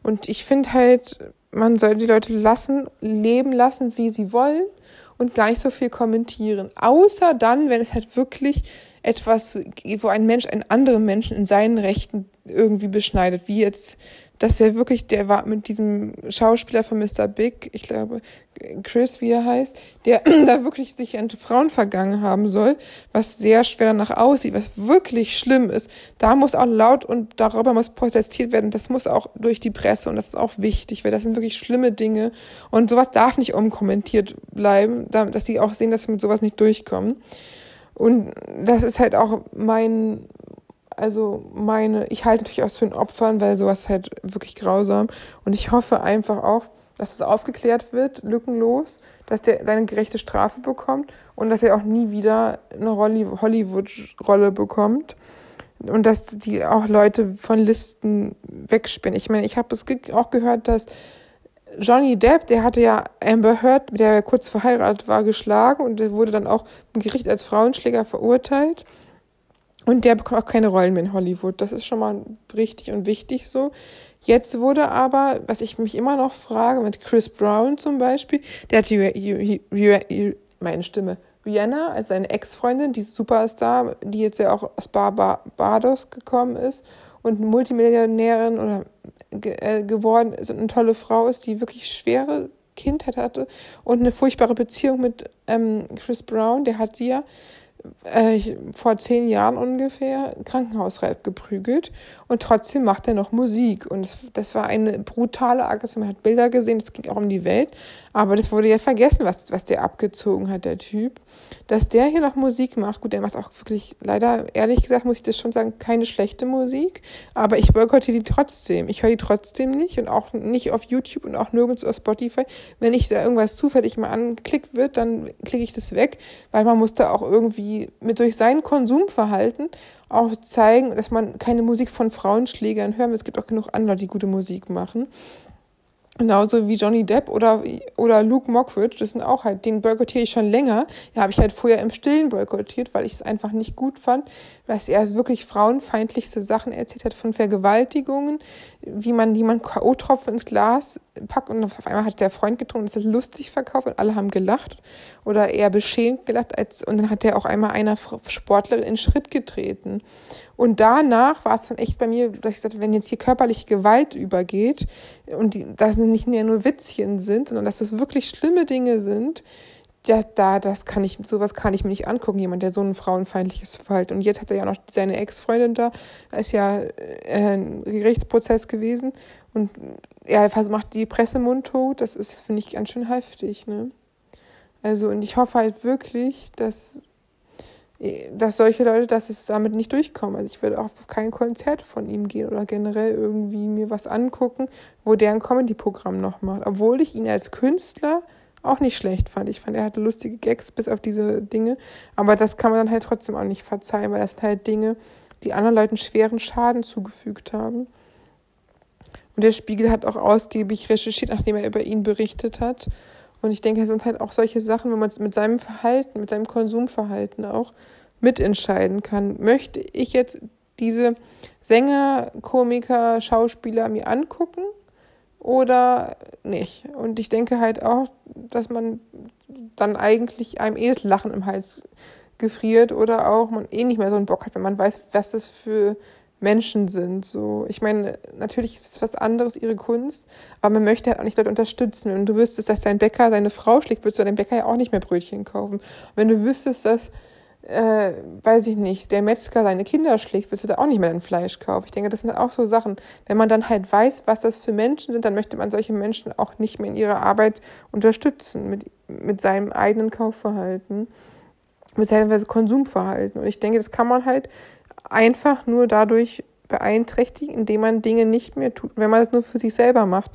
Und ich finde halt, man soll die Leute lassen, leben lassen, wie sie wollen und gar nicht so viel kommentieren. Außer dann, wenn es halt wirklich etwas, wo ein Mensch einen anderen Menschen in seinen Rechten irgendwie beschneidet, wie jetzt, dass er wirklich, der war mit diesem Schauspieler von Mr. Big, ich glaube, Chris, wie er heißt, der da wirklich sich an Frauen vergangen haben soll, was sehr schwer danach aussieht, was wirklich schlimm ist. Da muss auch laut und darüber muss protestiert werden. Das muss auch durch die Presse und das ist auch wichtig, weil das sind wirklich schlimme Dinge und sowas darf nicht unkommentiert bleiben, dass sie auch sehen, dass wir mit sowas nicht durchkommen. Und das ist halt auch mein, also meine, ich halte natürlich auch zu den Opfern, weil sowas ist halt wirklich grausam. Und ich hoffe einfach auch, dass es aufgeklärt wird, lückenlos, dass der seine gerechte Strafe bekommt und dass er auch nie wieder eine Hollywood-Rolle bekommt. Und dass die auch Leute von Listen wegspinnen. Ich meine, ich habe es auch gehört, dass Johnny Depp, der hatte ja Amber Heard, der er kurz verheiratet war, geschlagen und der wurde dann auch im Gericht als Frauenschläger verurteilt. Und der bekommt auch keine Rollen mehr in Hollywood. Das ist schon mal richtig und wichtig so. Jetzt wurde aber, was ich mich immer noch frage, mit Chris Brown zum Beispiel, der hat die, meine Stimme, Rihanna, also seine Ex-Freundin, die Superstar, die jetzt ja auch aus Barbados gekommen ist und Multimillionärin oder ge äh, geworden ist und eine tolle Frau ist, die wirklich schwere Kindheit hatte und eine furchtbare Beziehung mit ähm, Chris Brown, der hat sie ja äh, vor zehn Jahren ungefähr krankenhausreif geprügelt und trotzdem macht er noch Musik. Und das, das war eine brutale Aggression. Man hat Bilder gesehen, das ging auch um die Welt. Aber das wurde ja vergessen, was, was der abgezogen hat, der Typ. Dass der hier noch Musik macht, gut, der macht auch wirklich, leider, ehrlich gesagt, muss ich das schon sagen, keine schlechte Musik. Aber ich boykottiere die trotzdem. Ich höre die trotzdem nicht und auch nicht auf YouTube und auch nirgends auf Spotify. Wenn ich da irgendwas zufällig mal angeklickt wird, dann klicke ich das weg, weil man muss da auch irgendwie mit durch sein Konsumverhalten auch zeigen, dass man keine Musik von Frauenschlägern hört. Es gibt auch genug andere, die gute Musik machen. Genauso wie Johnny Depp oder, oder Luke Mockridge, das sind auch halt, den boykottiere ich schon länger. Ja, habe ich halt vorher im Stillen boykottiert, weil ich es einfach nicht gut fand, dass er wirklich frauenfeindlichste Sachen erzählt hat von Vergewaltigungen, wie man jemand K.O.-Tropfen ins Glas packt und auf einmal hat der Freund getrunken und das lustig verkauft und alle haben gelacht oder eher beschämt gelacht als, und dann hat der auch einmal einer Sportlerin in Schritt getreten. Und danach war es dann echt bei mir, dass ich sagte, wenn jetzt hier körperliche Gewalt übergeht und die, das nicht mehr nur Witzchen sind, sondern dass das wirklich schlimme Dinge sind, ja, da, das kann ich, sowas kann ich mir nicht angucken, jemand, der so ein frauenfeindliches Verhalten. Und jetzt hat er ja noch seine Ex-Freundin da, da ist ja äh, ein Gerichtsprozess gewesen und er macht die Presse mundtot, das ist, finde ich, ganz schön heftig, ne? Also, und ich hoffe halt wirklich, dass dass solche Leute, dass es damit nicht durchkommen. Also ich würde auch auf kein Konzert von ihm gehen oder generell irgendwie mir was angucken, wo der ein Comedy-Programm noch macht. Obwohl ich ihn als Künstler auch nicht schlecht fand. Ich fand, er hatte lustige Gags bis auf diese Dinge. Aber das kann man dann halt trotzdem auch nicht verzeihen, weil das sind halt Dinge, die anderen Leuten schweren Schaden zugefügt haben. Und der Spiegel hat auch ausgiebig recherchiert, nachdem er über ihn berichtet hat. Und ich denke, es sind halt auch solche Sachen, wenn man es mit seinem Verhalten, mit seinem Konsumverhalten auch mitentscheiden kann. Möchte ich jetzt diese Sänger, Komiker, Schauspieler mir angucken oder nicht? Und ich denke halt auch, dass man dann eigentlich einem eh das Lachen im Hals gefriert oder auch man eh nicht mehr so einen Bock hat, wenn man weiß, was das für Menschen sind. So, ich meine, natürlich ist es was anderes, ihre Kunst, aber man möchte halt auch nicht dort unterstützen. Wenn du wüsstest, dass dein Bäcker seine Frau schlägt, würdest du deinem Bäcker ja auch nicht mehr Brötchen kaufen. wenn du wüsstest, dass, äh, weiß ich nicht, der Metzger seine Kinder schlägt, würdest du da auch nicht mehr dein Fleisch kaufen. Ich denke, das sind auch so Sachen. Wenn man dann halt weiß, was das für Menschen sind, dann möchte man solche Menschen auch nicht mehr in ihrer Arbeit unterstützen, mit, mit seinem eigenen Kaufverhalten, seinem Konsumverhalten. Und ich denke, das kann man halt einfach nur dadurch beeinträchtigen, indem man Dinge nicht mehr tut, wenn man es nur für sich selber macht.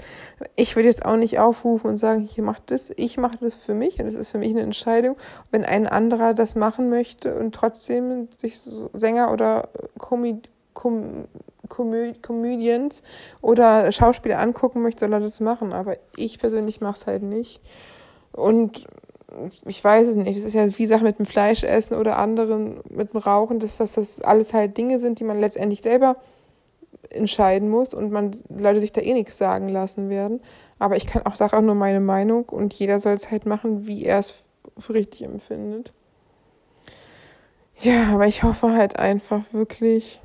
Ich würde jetzt auch nicht aufrufen und sagen, hier macht das, ich mache das für mich und es ist für mich eine Entscheidung. Wenn ein anderer das machen möchte und trotzdem sich Sänger oder Comö Comedians oder Schauspieler angucken möchte, soll er das machen. Aber ich persönlich mache es halt nicht. Und ich weiß es nicht, es ist ja wie Sache mit dem Fleischessen oder anderen mit dem Rauchen, dass, dass das alles halt Dinge sind, die man letztendlich selber entscheiden muss und man Leute sich da eh nichts sagen lassen werden. Aber ich kann auch sage auch nur meine Meinung und jeder soll es halt machen, wie er es für richtig empfindet. Ja, aber ich hoffe halt einfach wirklich,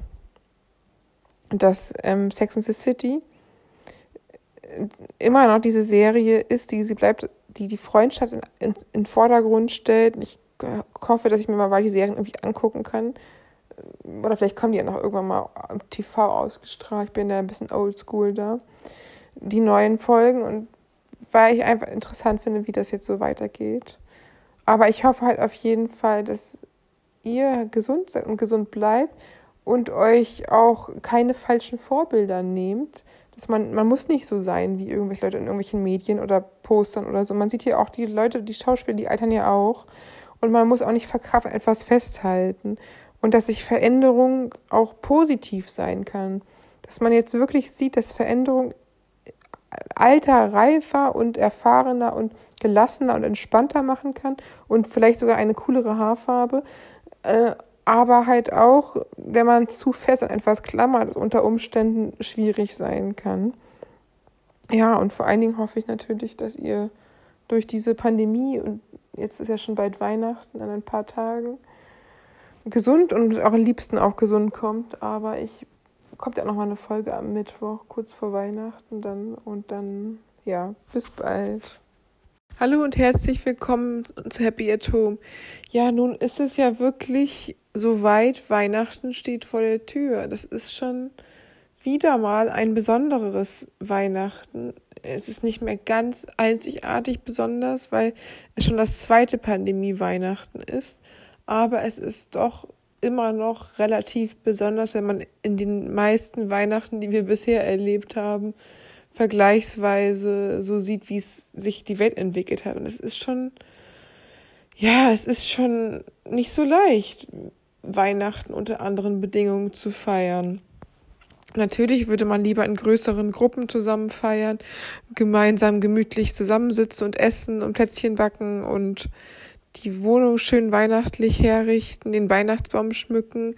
dass ähm, Sex and the City immer noch diese Serie ist, die sie bleibt, die die Freundschaft in, in, in Vordergrund stellt. Ich hoffe, dass ich mir mal mal die Serien irgendwie angucken kann. Oder vielleicht kommen die ja noch irgendwann mal im TV ausgestrahlt. Ich bin da ein bisschen oldschool da. Die neuen Folgen und weil ich einfach interessant finde, wie das jetzt so weitergeht. Aber ich hoffe halt auf jeden Fall, dass ihr gesund seid und gesund bleibt und euch auch keine falschen Vorbilder nehmt. Dass man, man muss nicht so sein wie irgendwelche Leute in irgendwelchen Medien oder Postern oder so. Man sieht hier auch die Leute, die Schauspieler, die altern ja auch. Und man muss auch nicht verkraft etwas festhalten. Und dass sich Veränderung auch positiv sein kann. Dass man jetzt wirklich sieht, dass Veränderung alter, reifer und erfahrener und gelassener und entspannter machen kann und vielleicht sogar eine coolere Haarfarbe. Äh, aber halt auch, wenn man zu fest an etwas klammert, unter Umständen schwierig sein kann. Ja, und vor allen Dingen hoffe ich natürlich, dass ihr durch diese Pandemie und jetzt ist ja schon bald Weihnachten in ein paar Tagen gesund und auch am liebsten auch gesund kommt. Aber ich kommt ja noch mal eine Folge am Mittwoch kurz vor Weihnachten dann und dann ja bis bald. Hallo und herzlich willkommen zu Happy at Home. Ja, nun ist es ja wirklich soweit, Weihnachten steht vor der Tür. Das ist schon wieder mal ein besonderes Weihnachten. Es ist nicht mehr ganz einzigartig besonders, weil es schon das zweite Pandemie-Weihnachten ist. Aber es ist doch immer noch relativ besonders, wenn man in den meisten Weihnachten, die wir bisher erlebt haben, vergleichsweise so sieht, wie es sich die Welt entwickelt hat. Und es ist schon, ja, es ist schon nicht so leicht, Weihnachten unter anderen Bedingungen zu feiern. Natürlich würde man lieber in größeren Gruppen zusammen feiern, gemeinsam gemütlich zusammensitzen und essen und Plätzchen backen und die Wohnung schön weihnachtlich herrichten, den Weihnachtsbaum schmücken,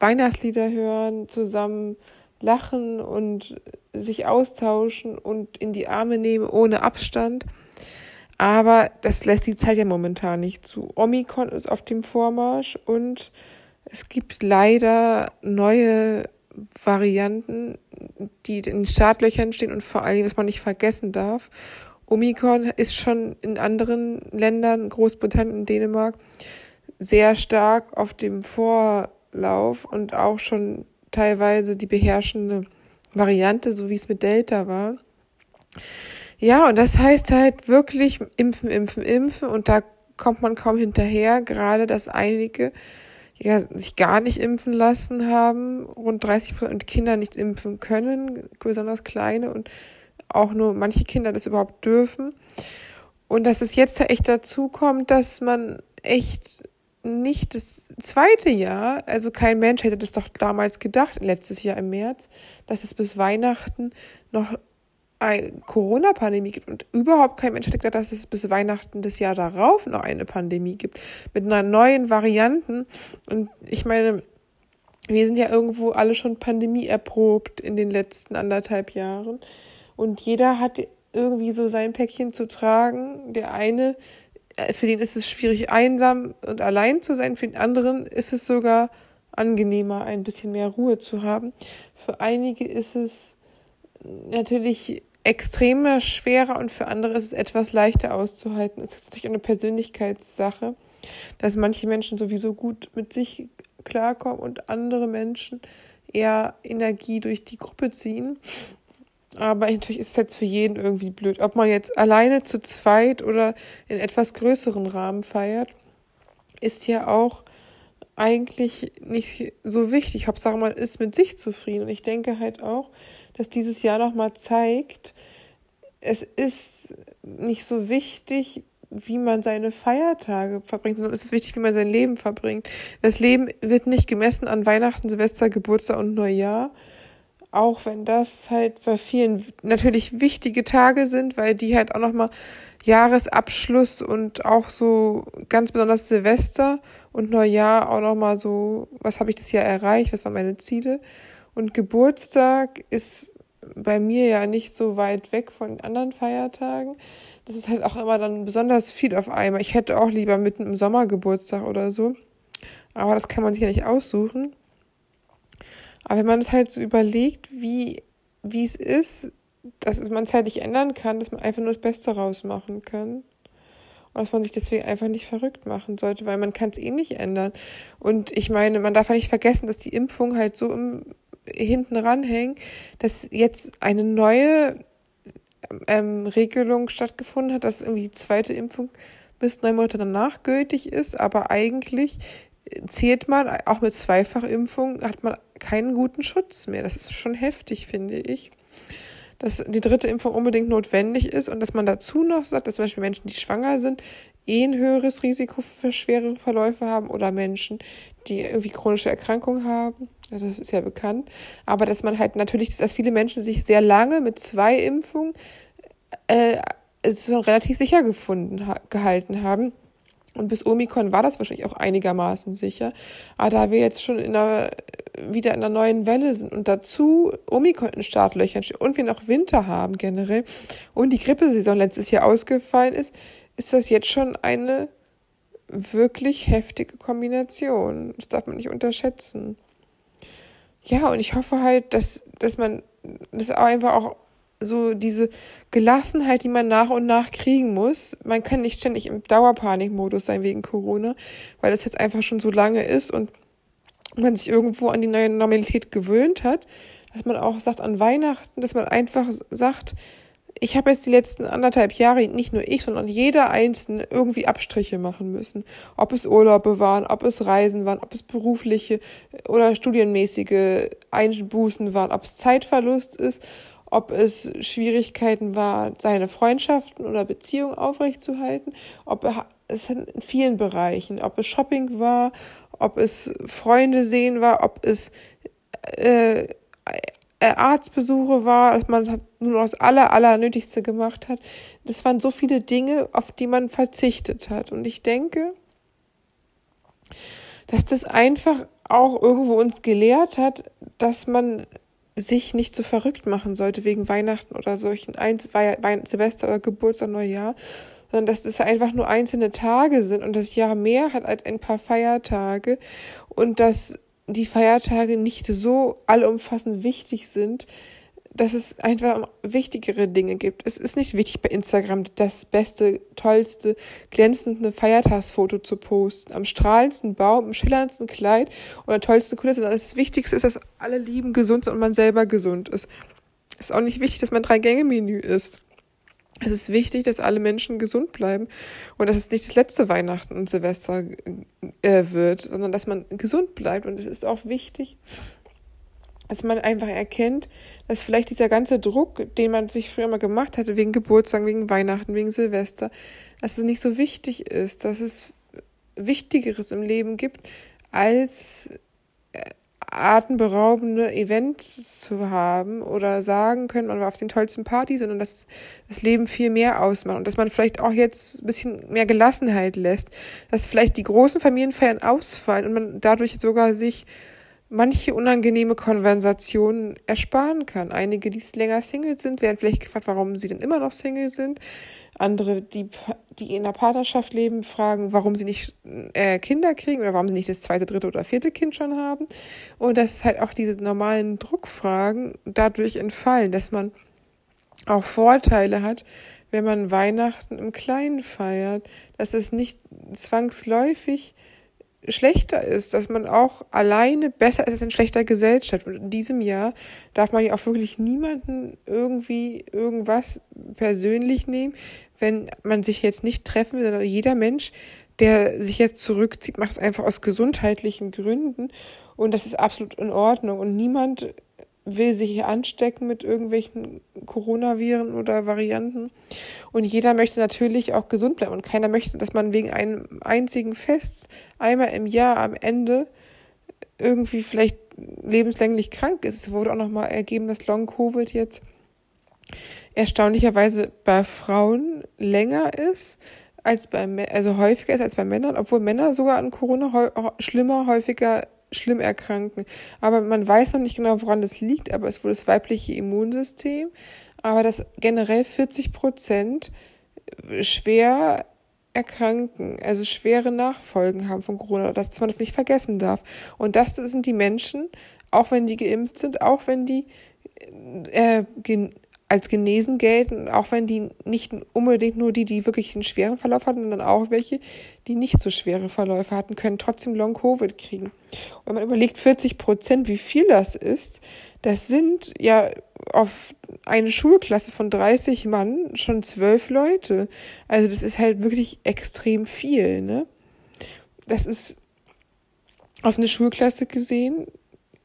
Weihnachtslieder hören, zusammen lachen und sich austauschen und in die Arme nehmen ohne Abstand. Aber das lässt die Zeit ja momentan nicht zu. Omikron ist auf dem Vormarsch und es gibt leider neue Varianten, die in Startlöchern stehen und vor allem, was man nicht vergessen darf. Omikron ist schon in anderen Ländern, Großbritannien Dänemark, sehr stark auf dem Vorlauf und auch schon teilweise die beherrschende Variante, so wie es mit Delta war. Ja, und das heißt halt wirklich impfen, impfen, impfen. Und da kommt man kaum hinterher, gerade dass einige ja, sich gar nicht impfen lassen haben, rund 30 Prozent Kinder nicht impfen können, besonders kleine und auch nur manche Kinder das überhaupt dürfen. Und dass es jetzt echt dazu kommt, dass man echt nicht das zweite Jahr, also kein Mensch hätte das doch damals gedacht, letztes Jahr im März, dass es bis Weihnachten noch Corona-Pandemie gibt und überhaupt kein Mensch hätte gedacht, dass es bis Weihnachten des Jahr darauf noch eine Pandemie gibt mit einer neuen Varianten. Und ich meine, wir sind ja irgendwo alle schon Pandemie erprobt in den letzten anderthalb Jahren. Und jeder hat irgendwie so sein Päckchen zu tragen. Der eine, äh, für den ist es schwierig, einsam und allein zu sein. Für den anderen ist es sogar angenehmer, ein bisschen mehr Ruhe zu haben. Für einige ist es natürlich extremer schwerer und für andere ist es etwas leichter auszuhalten. Es ist natürlich eine Persönlichkeitssache, dass manche Menschen sowieso gut mit sich klarkommen und andere Menschen eher Energie durch die Gruppe ziehen. Aber natürlich ist es jetzt für jeden irgendwie blöd. Ob man jetzt alleine zu zweit oder in etwas größeren Rahmen feiert, ist ja auch eigentlich nicht so wichtig. Hauptsache, man ist mit sich zufrieden. Und ich denke halt auch, dass dieses Jahr nochmal zeigt, es ist nicht so wichtig, wie man seine Feiertage verbringt, sondern es ist wichtig, wie man sein Leben verbringt. Das Leben wird nicht gemessen an Weihnachten, Silvester, Geburtstag und Neujahr, auch wenn das halt bei vielen natürlich wichtige Tage sind, weil die halt auch nochmal Jahresabschluss und auch so ganz besonders Silvester und Neujahr auch nochmal so, was habe ich das Jahr erreicht, was waren meine Ziele. Und Geburtstag ist bei mir ja nicht so weit weg von anderen Feiertagen. Das ist halt auch immer dann besonders viel auf einmal. Ich hätte auch lieber mitten im Sommer Geburtstag oder so. Aber das kann man sich ja nicht aussuchen. Aber wenn man es halt so überlegt, wie, wie es ist, dass man es halt nicht ändern kann, dass man einfach nur das Beste rausmachen kann. Und dass man sich deswegen einfach nicht verrückt machen sollte, weil man kann es eh nicht ändern. Und ich meine, man darf ja nicht vergessen, dass die Impfung halt so im, hinten ranhängen, dass jetzt eine neue ähm, Regelung stattgefunden hat, dass irgendwie die zweite Impfung bis neun Monate danach gültig ist, aber eigentlich zählt man, auch mit Zweifachimpfung hat man keinen guten Schutz mehr. Das ist schon heftig, finde ich. Dass die dritte Impfung unbedingt notwendig ist und dass man dazu noch sagt, dass zum Beispiel Menschen, die schwanger sind, eh ein höheres Risiko für schwere Verläufe haben oder Menschen, die irgendwie chronische Erkrankungen haben. Das ist ja bekannt. Aber dass man halt natürlich, dass viele Menschen sich sehr lange mit zwei Impfungen äh, schon relativ sicher gefunden, gehalten haben. Und bis Omikron war das wahrscheinlich auch einigermaßen sicher. Aber da wir jetzt schon in einer, wieder in einer neuen Welle sind und dazu Omikron in Startlöchern steht und wir noch Winter haben generell und die Grippesaison letztes Jahr ausgefallen ist, ist das jetzt schon eine wirklich heftige Kombination. Das darf man nicht unterschätzen. Ja, und ich hoffe halt, dass, dass man das einfach auch so diese Gelassenheit, die man nach und nach kriegen muss. Man kann nicht ständig im Dauerpanikmodus sein wegen Corona, weil das jetzt einfach schon so lange ist und man sich irgendwo an die neue Normalität gewöhnt hat, dass man auch sagt an Weihnachten, dass man einfach sagt, ich habe jetzt die letzten anderthalb Jahre, nicht nur ich, sondern jeder Einzelne irgendwie Abstriche machen müssen. Ob es Urlaube waren, ob es Reisen waren, ob es berufliche oder studienmäßige Einbußen waren, ob es Zeitverlust ist ob es Schwierigkeiten war, seine Freundschaften oder Beziehungen aufrechtzuerhalten, ob es in vielen Bereichen, ob es Shopping war, ob es Freunde sehen war, ob es äh, äh Arztbesuche war, dass man nur noch das aller, aller Nötigste gemacht hat. Das waren so viele Dinge, auf die man verzichtet hat. Und ich denke, dass das einfach auch irgendwo uns gelehrt hat, dass man sich nicht so verrückt machen sollte wegen Weihnachten oder solchen ein, Weih Silvester oder Geburtstag, Neujahr, sondern dass es einfach nur einzelne Tage sind und das Jahr mehr hat als ein paar Feiertage und dass die Feiertage nicht so allumfassend wichtig sind, dass es einfach wichtigere Dinge gibt. Es ist nicht wichtig bei Instagram das beste, tollste, glänzende Feiertagsfoto zu posten, am strahlendsten Baum, im schillerndsten Kleid oder tollsten Kulisse, sondern das Wichtigste ist, dass alle lieben gesund sind und man selber gesund ist. Es ist auch nicht wichtig, dass man drei Gänge Menü isst. Es ist wichtig, dass alle Menschen gesund bleiben und dass es nicht das letzte Weihnachten und Silvester äh, wird, sondern dass man gesund bleibt. Und es ist auch wichtig, dass man einfach erkennt, dass vielleicht dieser ganze Druck, den man sich früher mal gemacht hatte, wegen Geburtstag, wegen Weihnachten, wegen Silvester, dass es nicht so wichtig ist, dass es Wichtigeres im Leben gibt, als äh, atemberaubende Events zu haben oder sagen können, man war auf den tollsten Partys, sondern dass das Leben viel mehr ausmacht und dass man vielleicht auch jetzt ein bisschen mehr Gelassenheit lässt, dass vielleicht die großen Familienfeiern ausfallen und man dadurch sogar sich manche unangenehme Konversationen ersparen kann. Einige, die länger Single sind, werden vielleicht gefragt, warum sie denn immer noch Single sind. Andere, die, die in einer Partnerschaft leben, fragen, warum sie nicht äh, Kinder kriegen oder warum sie nicht das zweite, dritte oder vierte Kind schon haben. Und dass halt auch diese normalen Druckfragen dadurch entfallen, dass man auch Vorteile hat, wenn man Weihnachten im Kleinen feiert, dass es nicht zwangsläufig schlechter ist, dass man auch alleine besser ist als in schlechter Gesellschaft. Und in diesem Jahr darf man ja auch wirklich niemanden irgendwie irgendwas persönlich nehmen, wenn man sich jetzt nicht treffen will, sondern jeder Mensch, der sich jetzt zurückzieht, macht es einfach aus gesundheitlichen Gründen. Und das ist absolut in Ordnung. Und niemand will sich hier anstecken mit irgendwelchen Coronaviren oder Varianten. Und jeder möchte natürlich auch gesund bleiben. Und keiner möchte, dass man wegen einem einzigen Fest einmal im Jahr am Ende irgendwie vielleicht lebenslänglich krank ist. Es wurde auch nochmal ergeben, dass Long-Covid jetzt erstaunlicherweise bei Frauen länger ist als bei also häufiger ist als bei Männern, obwohl Männer sogar an Corona schlimmer häufiger schlimm erkranken. Aber man weiß noch nicht genau, woran das liegt, aber es wohl das weibliche Immunsystem. Aber dass generell 40 Prozent schwer erkranken, also schwere Nachfolgen haben von Corona, dass man das nicht vergessen darf. Und das sind die Menschen, auch wenn die geimpft sind, auch wenn die äh, als genesen gelten, auch wenn die nicht unbedingt nur die, die wirklich einen schweren Verlauf hatten, sondern auch welche, die nicht so schwere Verläufe hatten, können trotzdem Long-Covid kriegen. Und wenn man überlegt, 40 Prozent, wie viel das ist, das sind ja auf eine Schulklasse von 30 Mann schon zwölf Leute. Also das ist halt wirklich extrem viel, ne? Das ist auf eine Schulklasse gesehen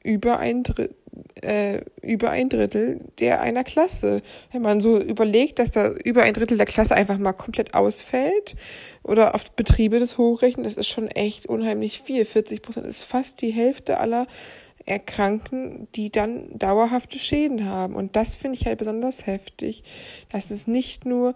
über ein Drittel äh, über ein Drittel der einer Klasse. Wenn man so überlegt, dass da über ein Drittel der Klasse einfach mal komplett ausfällt oder auf Betriebe das hochrechnen, das ist schon echt unheimlich viel. 40 Prozent ist fast die Hälfte aller Erkrankten, die dann dauerhafte Schäden haben. Und das finde ich halt besonders heftig, dass es nicht nur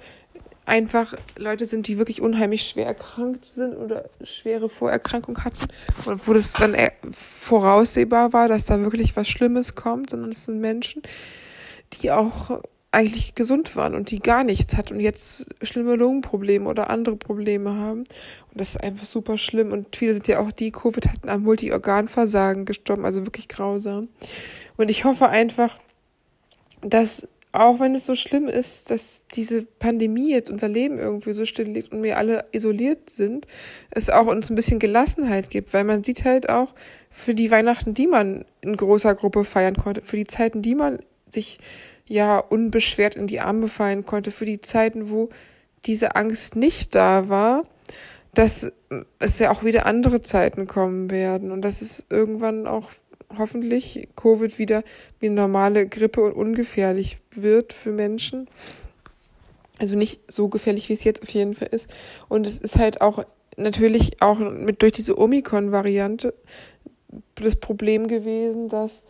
einfach Leute sind, die wirklich unheimlich schwer erkrankt sind oder schwere Vorerkrankungen hatten und wo das dann voraussehbar war, dass da wirklich was Schlimmes kommt, sondern es sind Menschen, die auch eigentlich gesund waren und die gar nichts hatten und jetzt schlimme Lungenprobleme oder andere Probleme haben. Und das ist einfach super schlimm. Und viele sind ja auch die Covid hatten am Multiorganversagen gestorben, also wirklich grausam. Und ich hoffe einfach, dass auch wenn es so schlimm ist, dass diese Pandemie jetzt unser Leben irgendwie so stilllegt und wir alle isoliert sind, es auch uns ein bisschen Gelassenheit gibt, weil man sieht halt auch für die Weihnachten, die man in großer Gruppe feiern konnte, für die Zeiten, die man sich ja unbeschwert in die Arme fallen konnte, für die Zeiten, wo diese Angst nicht da war, dass es ja auch wieder andere Zeiten kommen werden und dass es irgendwann auch hoffentlich Covid wieder wie normale Grippe und ungefährlich wird für Menschen. Also nicht so gefährlich, wie es jetzt auf jeden Fall ist. Und es ist halt auch natürlich auch mit durch diese Omikron-Variante das Problem gewesen, dass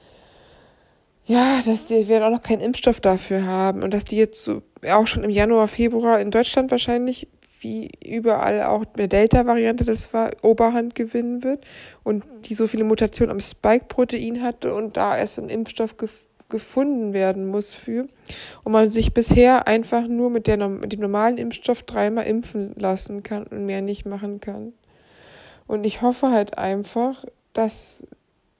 ja, dass die werden auch noch keinen Impfstoff dafür haben und dass die jetzt so auch schon im Januar, Februar in Deutschland wahrscheinlich wie überall auch der Delta-Variante das war, Oberhand gewinnen wird und die so viele Mutationen am Spike-Protein hatte und da erst ein Impfstoff gef gefunden werden muss für und man sich bisher einfach nur mit, der, mit dem normalen Impfstoff dreimal impfen lassen kann und mehr nicht machen kann. Und ich hoffe halt einfach, dass,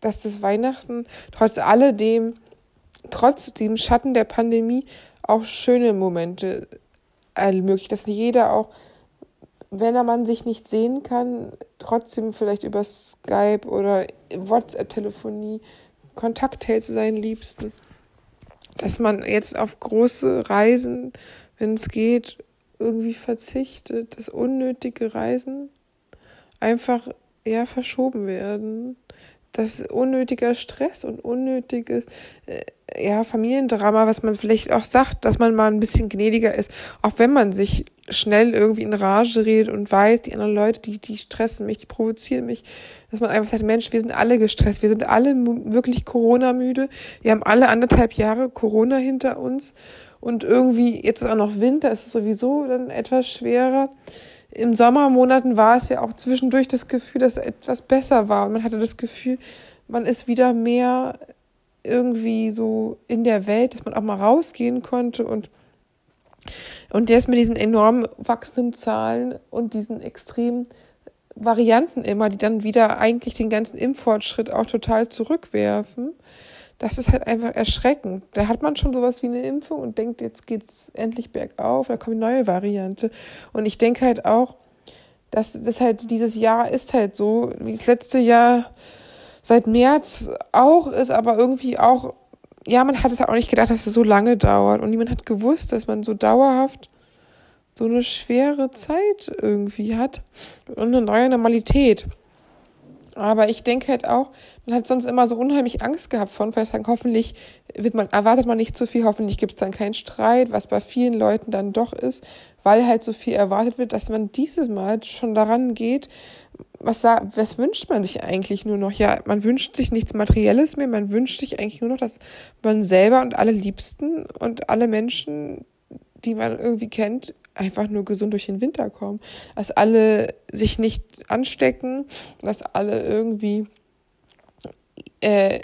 dass das Weihnachten trotz alledem, trotz dem Schatten der Pandemie auch schöne Momente ermöglicht, dass jeder auch wenn er man sich nicht sehen kann, trotzdem vielleicht über Skype oder WhatsApp-Telefonie Kontakt hält zu seinen Liebsten. Dass man jetzt auf große Reisen, wenn es geht, irgendwie verzichtet, dass unnötige Reisen einfach eher verschoben werden. Dass unnötiger Stress und unnötiges äh, ja, Familiendrama, was man vielleicht auch sagt, dass man mal ein bisschen gnädiger ist, auch wenn man sich schnell irgendwie in Rage redet und weiß, die anderen Leute, die, die stressen mich, die provozieren mich, dass man einfach sagt, Mensch, wir sind alle gestresst, wir sind alle wirklich Corona-müde, wir haben alle anderthalb Jahre Corona hinter uns und irgendwie, jetzt ist auch noch Winter, ist es sowieso dann etwas schwerer. Im Sommermonaten war es ja auch zwischendurch das Gefühl, dass etwas besser war und man hatte das Gefühl, man ist wieder mehr irgendwie so in der Welt, dass man auch mal rausgehen konnte und und ist mit diesen enorm wachsenden Zahlen und diesen extremen Varianten immer, die dann wieder eigentlich den ganzen Impffortschritt auch total zurückwerfen. Das ist halt einfach erschreckend. Da hat man schon sowas wie eine Impfung und denkt, jetzt geht's endlich bergauf, da kommt eine neue Variante. Und ich denke halt auch, dass das halt dieses Jahr ist halt so, wie das letzte Jahr seit März auch ist, aber irgendwie auch ja, man hat es auch nicht gedacht, dass es so lange dauert. Und niemand hat gewusst, dass man so dauerhaft so eine schwere Zeit irgendwie hat und eine neue Normalität. Aber ich denke halt auch, man hat sonst immer so unheimlich Angst gehabt von, vielleicht hoffentlich wird man, erwartet man nicht zu viel, hoffentlich gibt es dann keinen Streit, was bei vielen Leuten dann doch ist, weil halt so viel erwartet wird, dass man dieses Mal schon daran geht, was, was wünscht man sich eigentlich nur noch? Ja, man wünscht sich nichts Materielles mehr, man wünscht sich eigentlich nur noch, dass man selber und alle Liebsten und alle Menschen, die man irgendwie kennt, einfach nur gesund durch den Winter kommen. Dass alle sich nicht anstecken, dass alle irgendwie äh,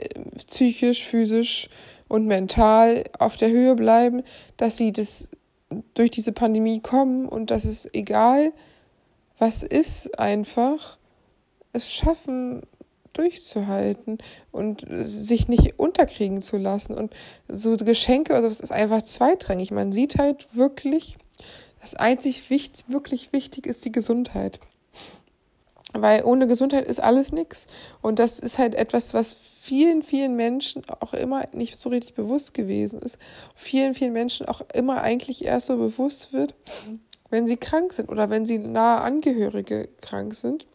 psychisch, physisch und mental auf der Höhe bleiben, dass sie das durch diese Pandemie kommen und dass es egal was ist einfach, es schaffen, durchzuhalten und sich nicht unterkriegen zu lassen. Und so Geschenke oder was ist einfach zweitrangig. Man sieht halt wirklich, das einzig wichtig, wirklich wichtig ist die Gesundheit. Weil ohne Gesundheit ist alles nichts. Und das ist halt etwas, was vielen, vielen Menschen auch immer nicht so richtig bewusst gewesen ist. Vielen, vielen Menschen auch immer eigentlich erst so bewusst wird, wenn sie krank sind oder wenn sie nahe Angehörige krank sind.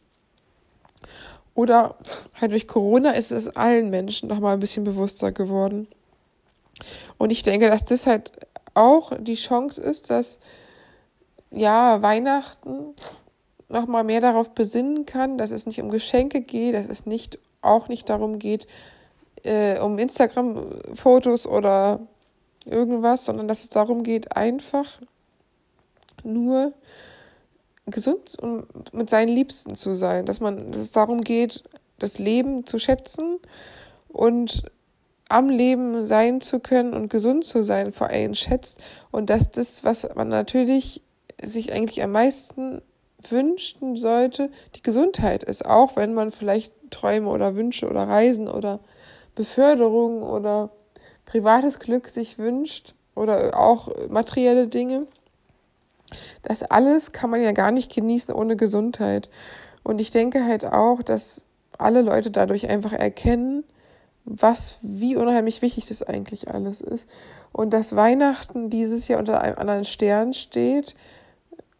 Oder halt durch Corona ist es allen Menschen noch mal ein bisschen bewusster geworden. Und ich denke, dass das halt auch die Chance ist, dass ja Weihnachten noch mal mehr darauf besinnen kann, dass es nicht um Geschenke geht, dass es nicht auch nicht darum geht, äh, um Instagram-Fotos oder irgendwas, sondern dass es darum geht, einfach nur gesund und mit seinen Liebsten zu sein, dass man, dass es darum geht, das Leben zu schätzen und am Leben sein zu können und gesund zu sein, vor allem schätzt. Und dass das, was man natürlich sich eigentlich am meisten wünschen sollte, die Gesundheit ist, auch wenn man vielleicht Träume oder Wünsche oder Reisen oder Beförderung oder privates Glück sich wünscht oder auch materielle Dinge. Das alles kann man ja gar nicht genießen ohne Gesundheit. Und ich denke halt auch, dass alle Leute dadurch einfach erkennen, was, wie unheimlich wichtig das eigentlich alles ist. Und dass Weihnachten dieses Jahr unter einem anderen Stern steht,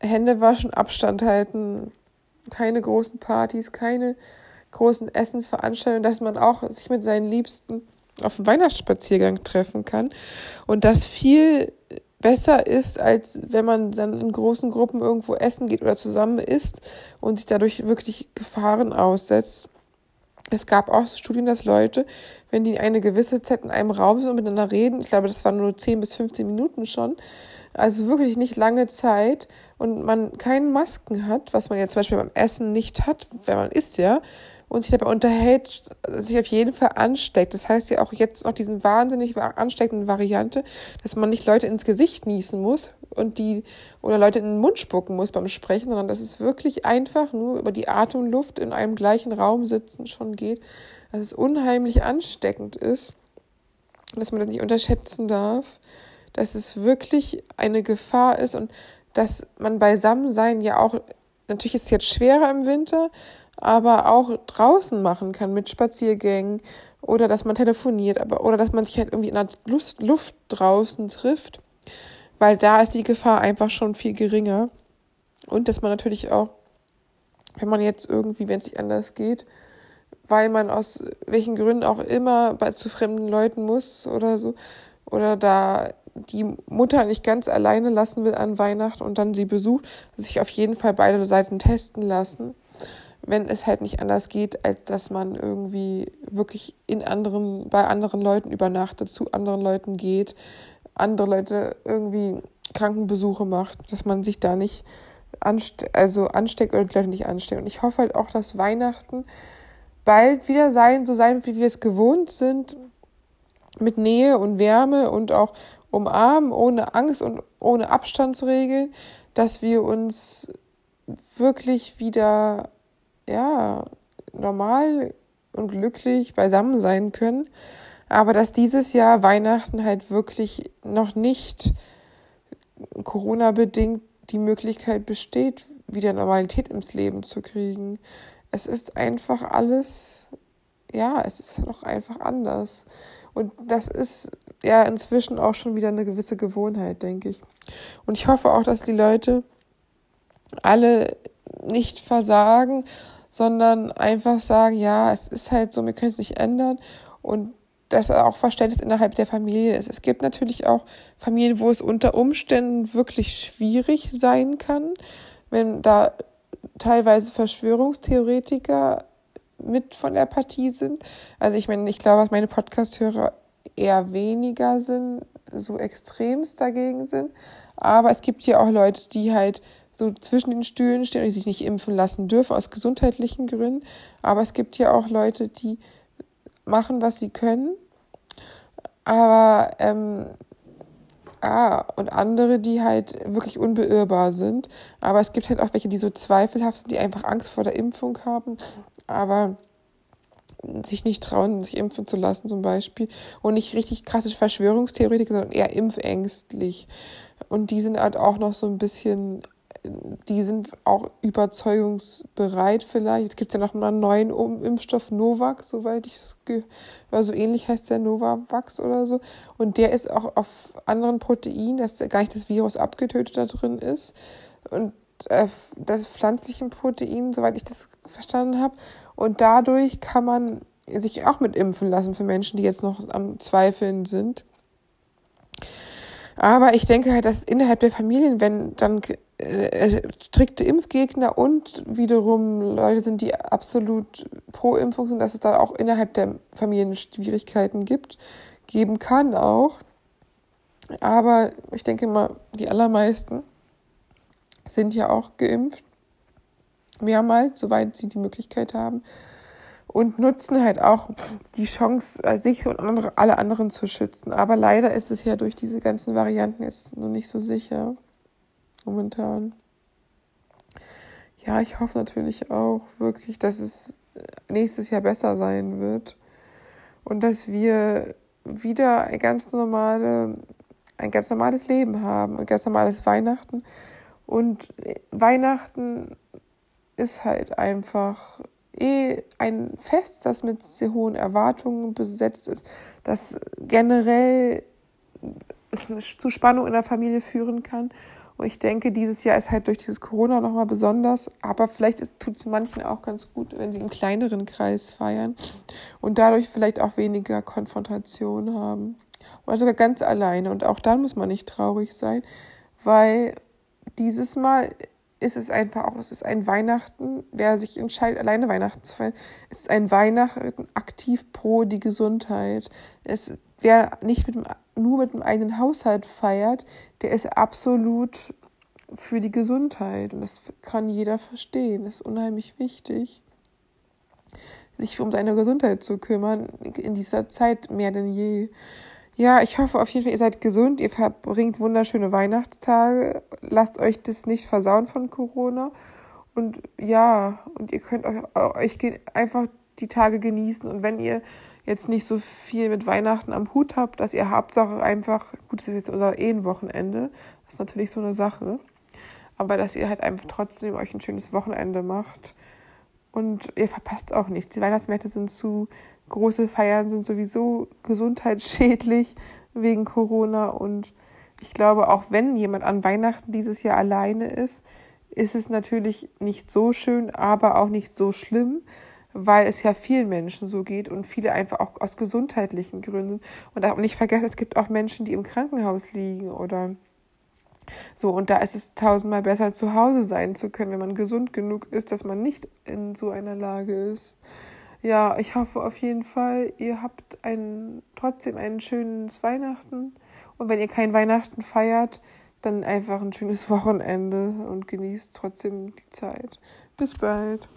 Hände waschen, Abstand halten, keine großen Partys, keine großen Essensveranstaltungen, dass man auch sich mit seinen Liebsten auf einen Weihnachtsspaziergang treffen kann und dass viel besser ist, als wenn man dann in großen Gruppen irgendwo essen geht oder zusammen isst und sich dadurch wirklich Gefahren aussetzt. Es gab auch Studien, dass Leute, wenn die eine gewisse Zeit in einem Raum sind und miteinander reden, ich glaube, das waren nur 10 bis 15 Minuten schon, also wirklich nicht lange Zeit und man keine Masken hat, was man ja zum Beispiel beim Essen nicht hat, wenn man isst ja, und sich dabei unterhält, sich auf jeden Fall ansteckt. Das heißt ja auch jetzt noch diesen wahnsinnig ansteckenden Variante, dass man nicht Leute ins Gesicht niesen muss und die oder Leute in den Mund spucken muss beim Sprechen, sondern dass es wirklich einfach nur über die Atemluft in einem gleichen Raum sitzen schon geht, dass es unheimlich ansteckend ist, dass man das nicht unterschätzen darf, dass es wirklich eine Gefahr ist und dass man beisammen sein ja auch Natürlich ist es jetzt schwerer im Winter, aber auch draußen machen kann mit Spaziergängen oder dass man telefoniert, aber oder dass man sich halt irgendwie in der Luft, Luft draußen trifft, weil da ist die Gefahr einfach schon viel geringer. Und dass man natürlich auch, wenn man jetzt irgendwie, wenn es nicht anders geht, weil man aus welchen Gründen auch immer bei, zu fremden Leuten muss oder so oder da die Mutter nicht ganz alleine lassen will an Weihnachten und dann sie besucht, sich auf jeden Fall beide Seiten testen lassen wenn es halt nicht anders geht, als dass man irgendwie wirklich in anderen, bei anderen Leuten übernachtet, zu anderen Leuten geht, andere Leute irgendwie Krankenbesuche macht, dass man sich da nicht anste also ansteckt oder Leute nicht ansteckt. Und ich hoffe halt auch, dass Weihnachten bald wieder sein, so sein, wie wir es gewohnt sind, mit Nähe und Wärme und auch umarmen, ohne Angst und ohne Abstandsregeln, dass wir uns wirklich wieder ja, normal und glücklich beisammen sein können. Aber dass dieses Jahr Weihnachten halt wirklich noch nicht Corona-bedingt die Möglichkeit besteht, wieder Normalität ins Leben zu kriegen. Es ist einfach alles, ja, es ist noch einfach anders. Und das ist ja inzwischen auch schon wieder eine gewisse Gewohnheit, denke ich. Und ich hoffe auch, dass die Leute alle nicht versagen, sondern einfach sagen, ja, es ist halt so, wir können es nicht ändern und dass auch Verständnis innerhalb der Familie ist. Es gibt natürlich auch Familien, wo es unter Umständen wirklich schwierig sein kann, wenn da teilweise Verschwörungstheoretiker mit von der Partie sind. Also ich meine, ich glaube, dass meine Podcast-Hörer eher weniger sind, so extremst dagegen sind. Aber es gibt ja auch Leute, die halt so zwischen den Stühlen stehen und sich nicht impfen lassen dürfen aus gesundheitlichen Gründen. Aber es gibt ja auch Leute, die machen, was sie können. Aber ähm, Ah, und andere, die halt wirklich unbeirrbar sind. Aber es gibt halt auch welche, die so zweifelhaft sind, die einfach Angst vor der Impfung haben, aber sich nicht trauen, sich impfen zu lassen zum Beispiel. Und nicht richtig krasse Verschwörungstheoretiker, sondern eher impfängstlich. Und die sind halt auch noch so ein bisschen die sind auch überzeugungsbereit vielleicht. Jetzt gibt es ja noch einen neuen Impfstoff, Novak, soweit ich es gehört, so ähnlich heißt der Novavax oder so. Und der ist auch auf anderen Proteinen, dass gar nicht das Virus abgetötet da drin ist. Und äh, das pflanzlichen Protein, soweit ich das verstanden habe. Und dadurch kann man sich auch mit impfen lassen für Menschen, die jetzt noch am Zweifeln sind. Aber ich denke halt, dass innerhalb der Familien, wenn dann strikte Impfgegner und wiederum Leute sind, die absolut pro Impfung sind, dass es da auch innerhalb der Familien Schwierigkeiten gibt, geben kann auch. Aber ich denke mal, die allermeisten sind ja auch geimpft. Mehrmals, soweit sie die Möglichkeit haben und nutzen halt auch die Chance, äh, sich und andere, alle anderen zu schützen. Aber leider ist es ja durch diese ganzen Varianten jetzt noch nicht so sicher momentan. Ja, ich hoffe natürlich auch wirklich, dass es nächstes Jahr besser sein wird und dass wir wieder ein ganz normale, ein ganz normales Leben haben, ein ganz normales Weihnachten. Und Weihnachten ist halt einfach eh ein Fest, das mit sehr hohen Erwartungen besetzt ist, das generell zu Spannung in der Familie führen kann. Und ich denke, dieses Jahr ist halt durch dieses Corona nochmal besonders, aber vielleicht tut es manchen auch ganz gut, wenn sie im kleineren Kreis feiern und dadurch vielleicht auch weniger Konfrontation haben. Oder sogar ganz alleine. Und auch dann muss man nicht traurig sein, weil dieses Mal ist es einfach auch, es ist ein Weihnachten, wer sich entscheidet, alleine Weihnachten zu feiern, ist ein Weihnachten aktiv pro die Gesundheit. Es, wer nicht mit dem, nur mit dem eigenen Haushalt feiert, der ist absolut für die Gesundheit. Und das kann jeder verstehen. Das ist unheimlich wichtig, sich um seine Gesundheit zu kümmern, in dieser Zeit mehr denn je. Ja, ich hoffe auf jeden Fall, ihr seid gesund, ihr verbringt wunderschöne Weihnachtstage, lasst euch das nicht versauen von Corona. Und ja, und ihr könnt euch, euch einfach die Tage genießen. Und wenn ihr jetzt nicht so viel mit Weihnachten am Hut habt, dass ihr Hauptsache einfach, gut, das ist jetzt unser Ehenwochenende, das ist natürlich so eine Sache, aber dass ihr halt einfach trotzdem euch ein schönes Wochenende macht. Und ihr verpasst auch nichts. Die Weihnachtsmärkte sind zu, große Feiern sind sowieso gesundheitsschädlich wegen Corona. Und ich glaube, auch wenn jemand an Weihnachten dieses Jahr alleine ist, ist es natürlich nicht so schön, aber auch nicht so schlimm, weil es ja vielen Menschen so geht und viele einfach auch aus gesundheitlichen Gründen. Und auch nicht vergessen, es gibt auch Menschen, die im Krankenhaus liegen oder so. Und da ist es tausendmal besser, zu Hause sein zu können, wenn man gesund genug ist, dass man nicht in so einer Lage ist ja, ich hoffe auf jeden Fall, ihr habt ein, trotzdem ein schönes Weihnachten. Und wenn ihr kein Weihnachten feiert, dann einfach ein schönes Wochenende und genießt trotzdem die Zeit. Bis bald.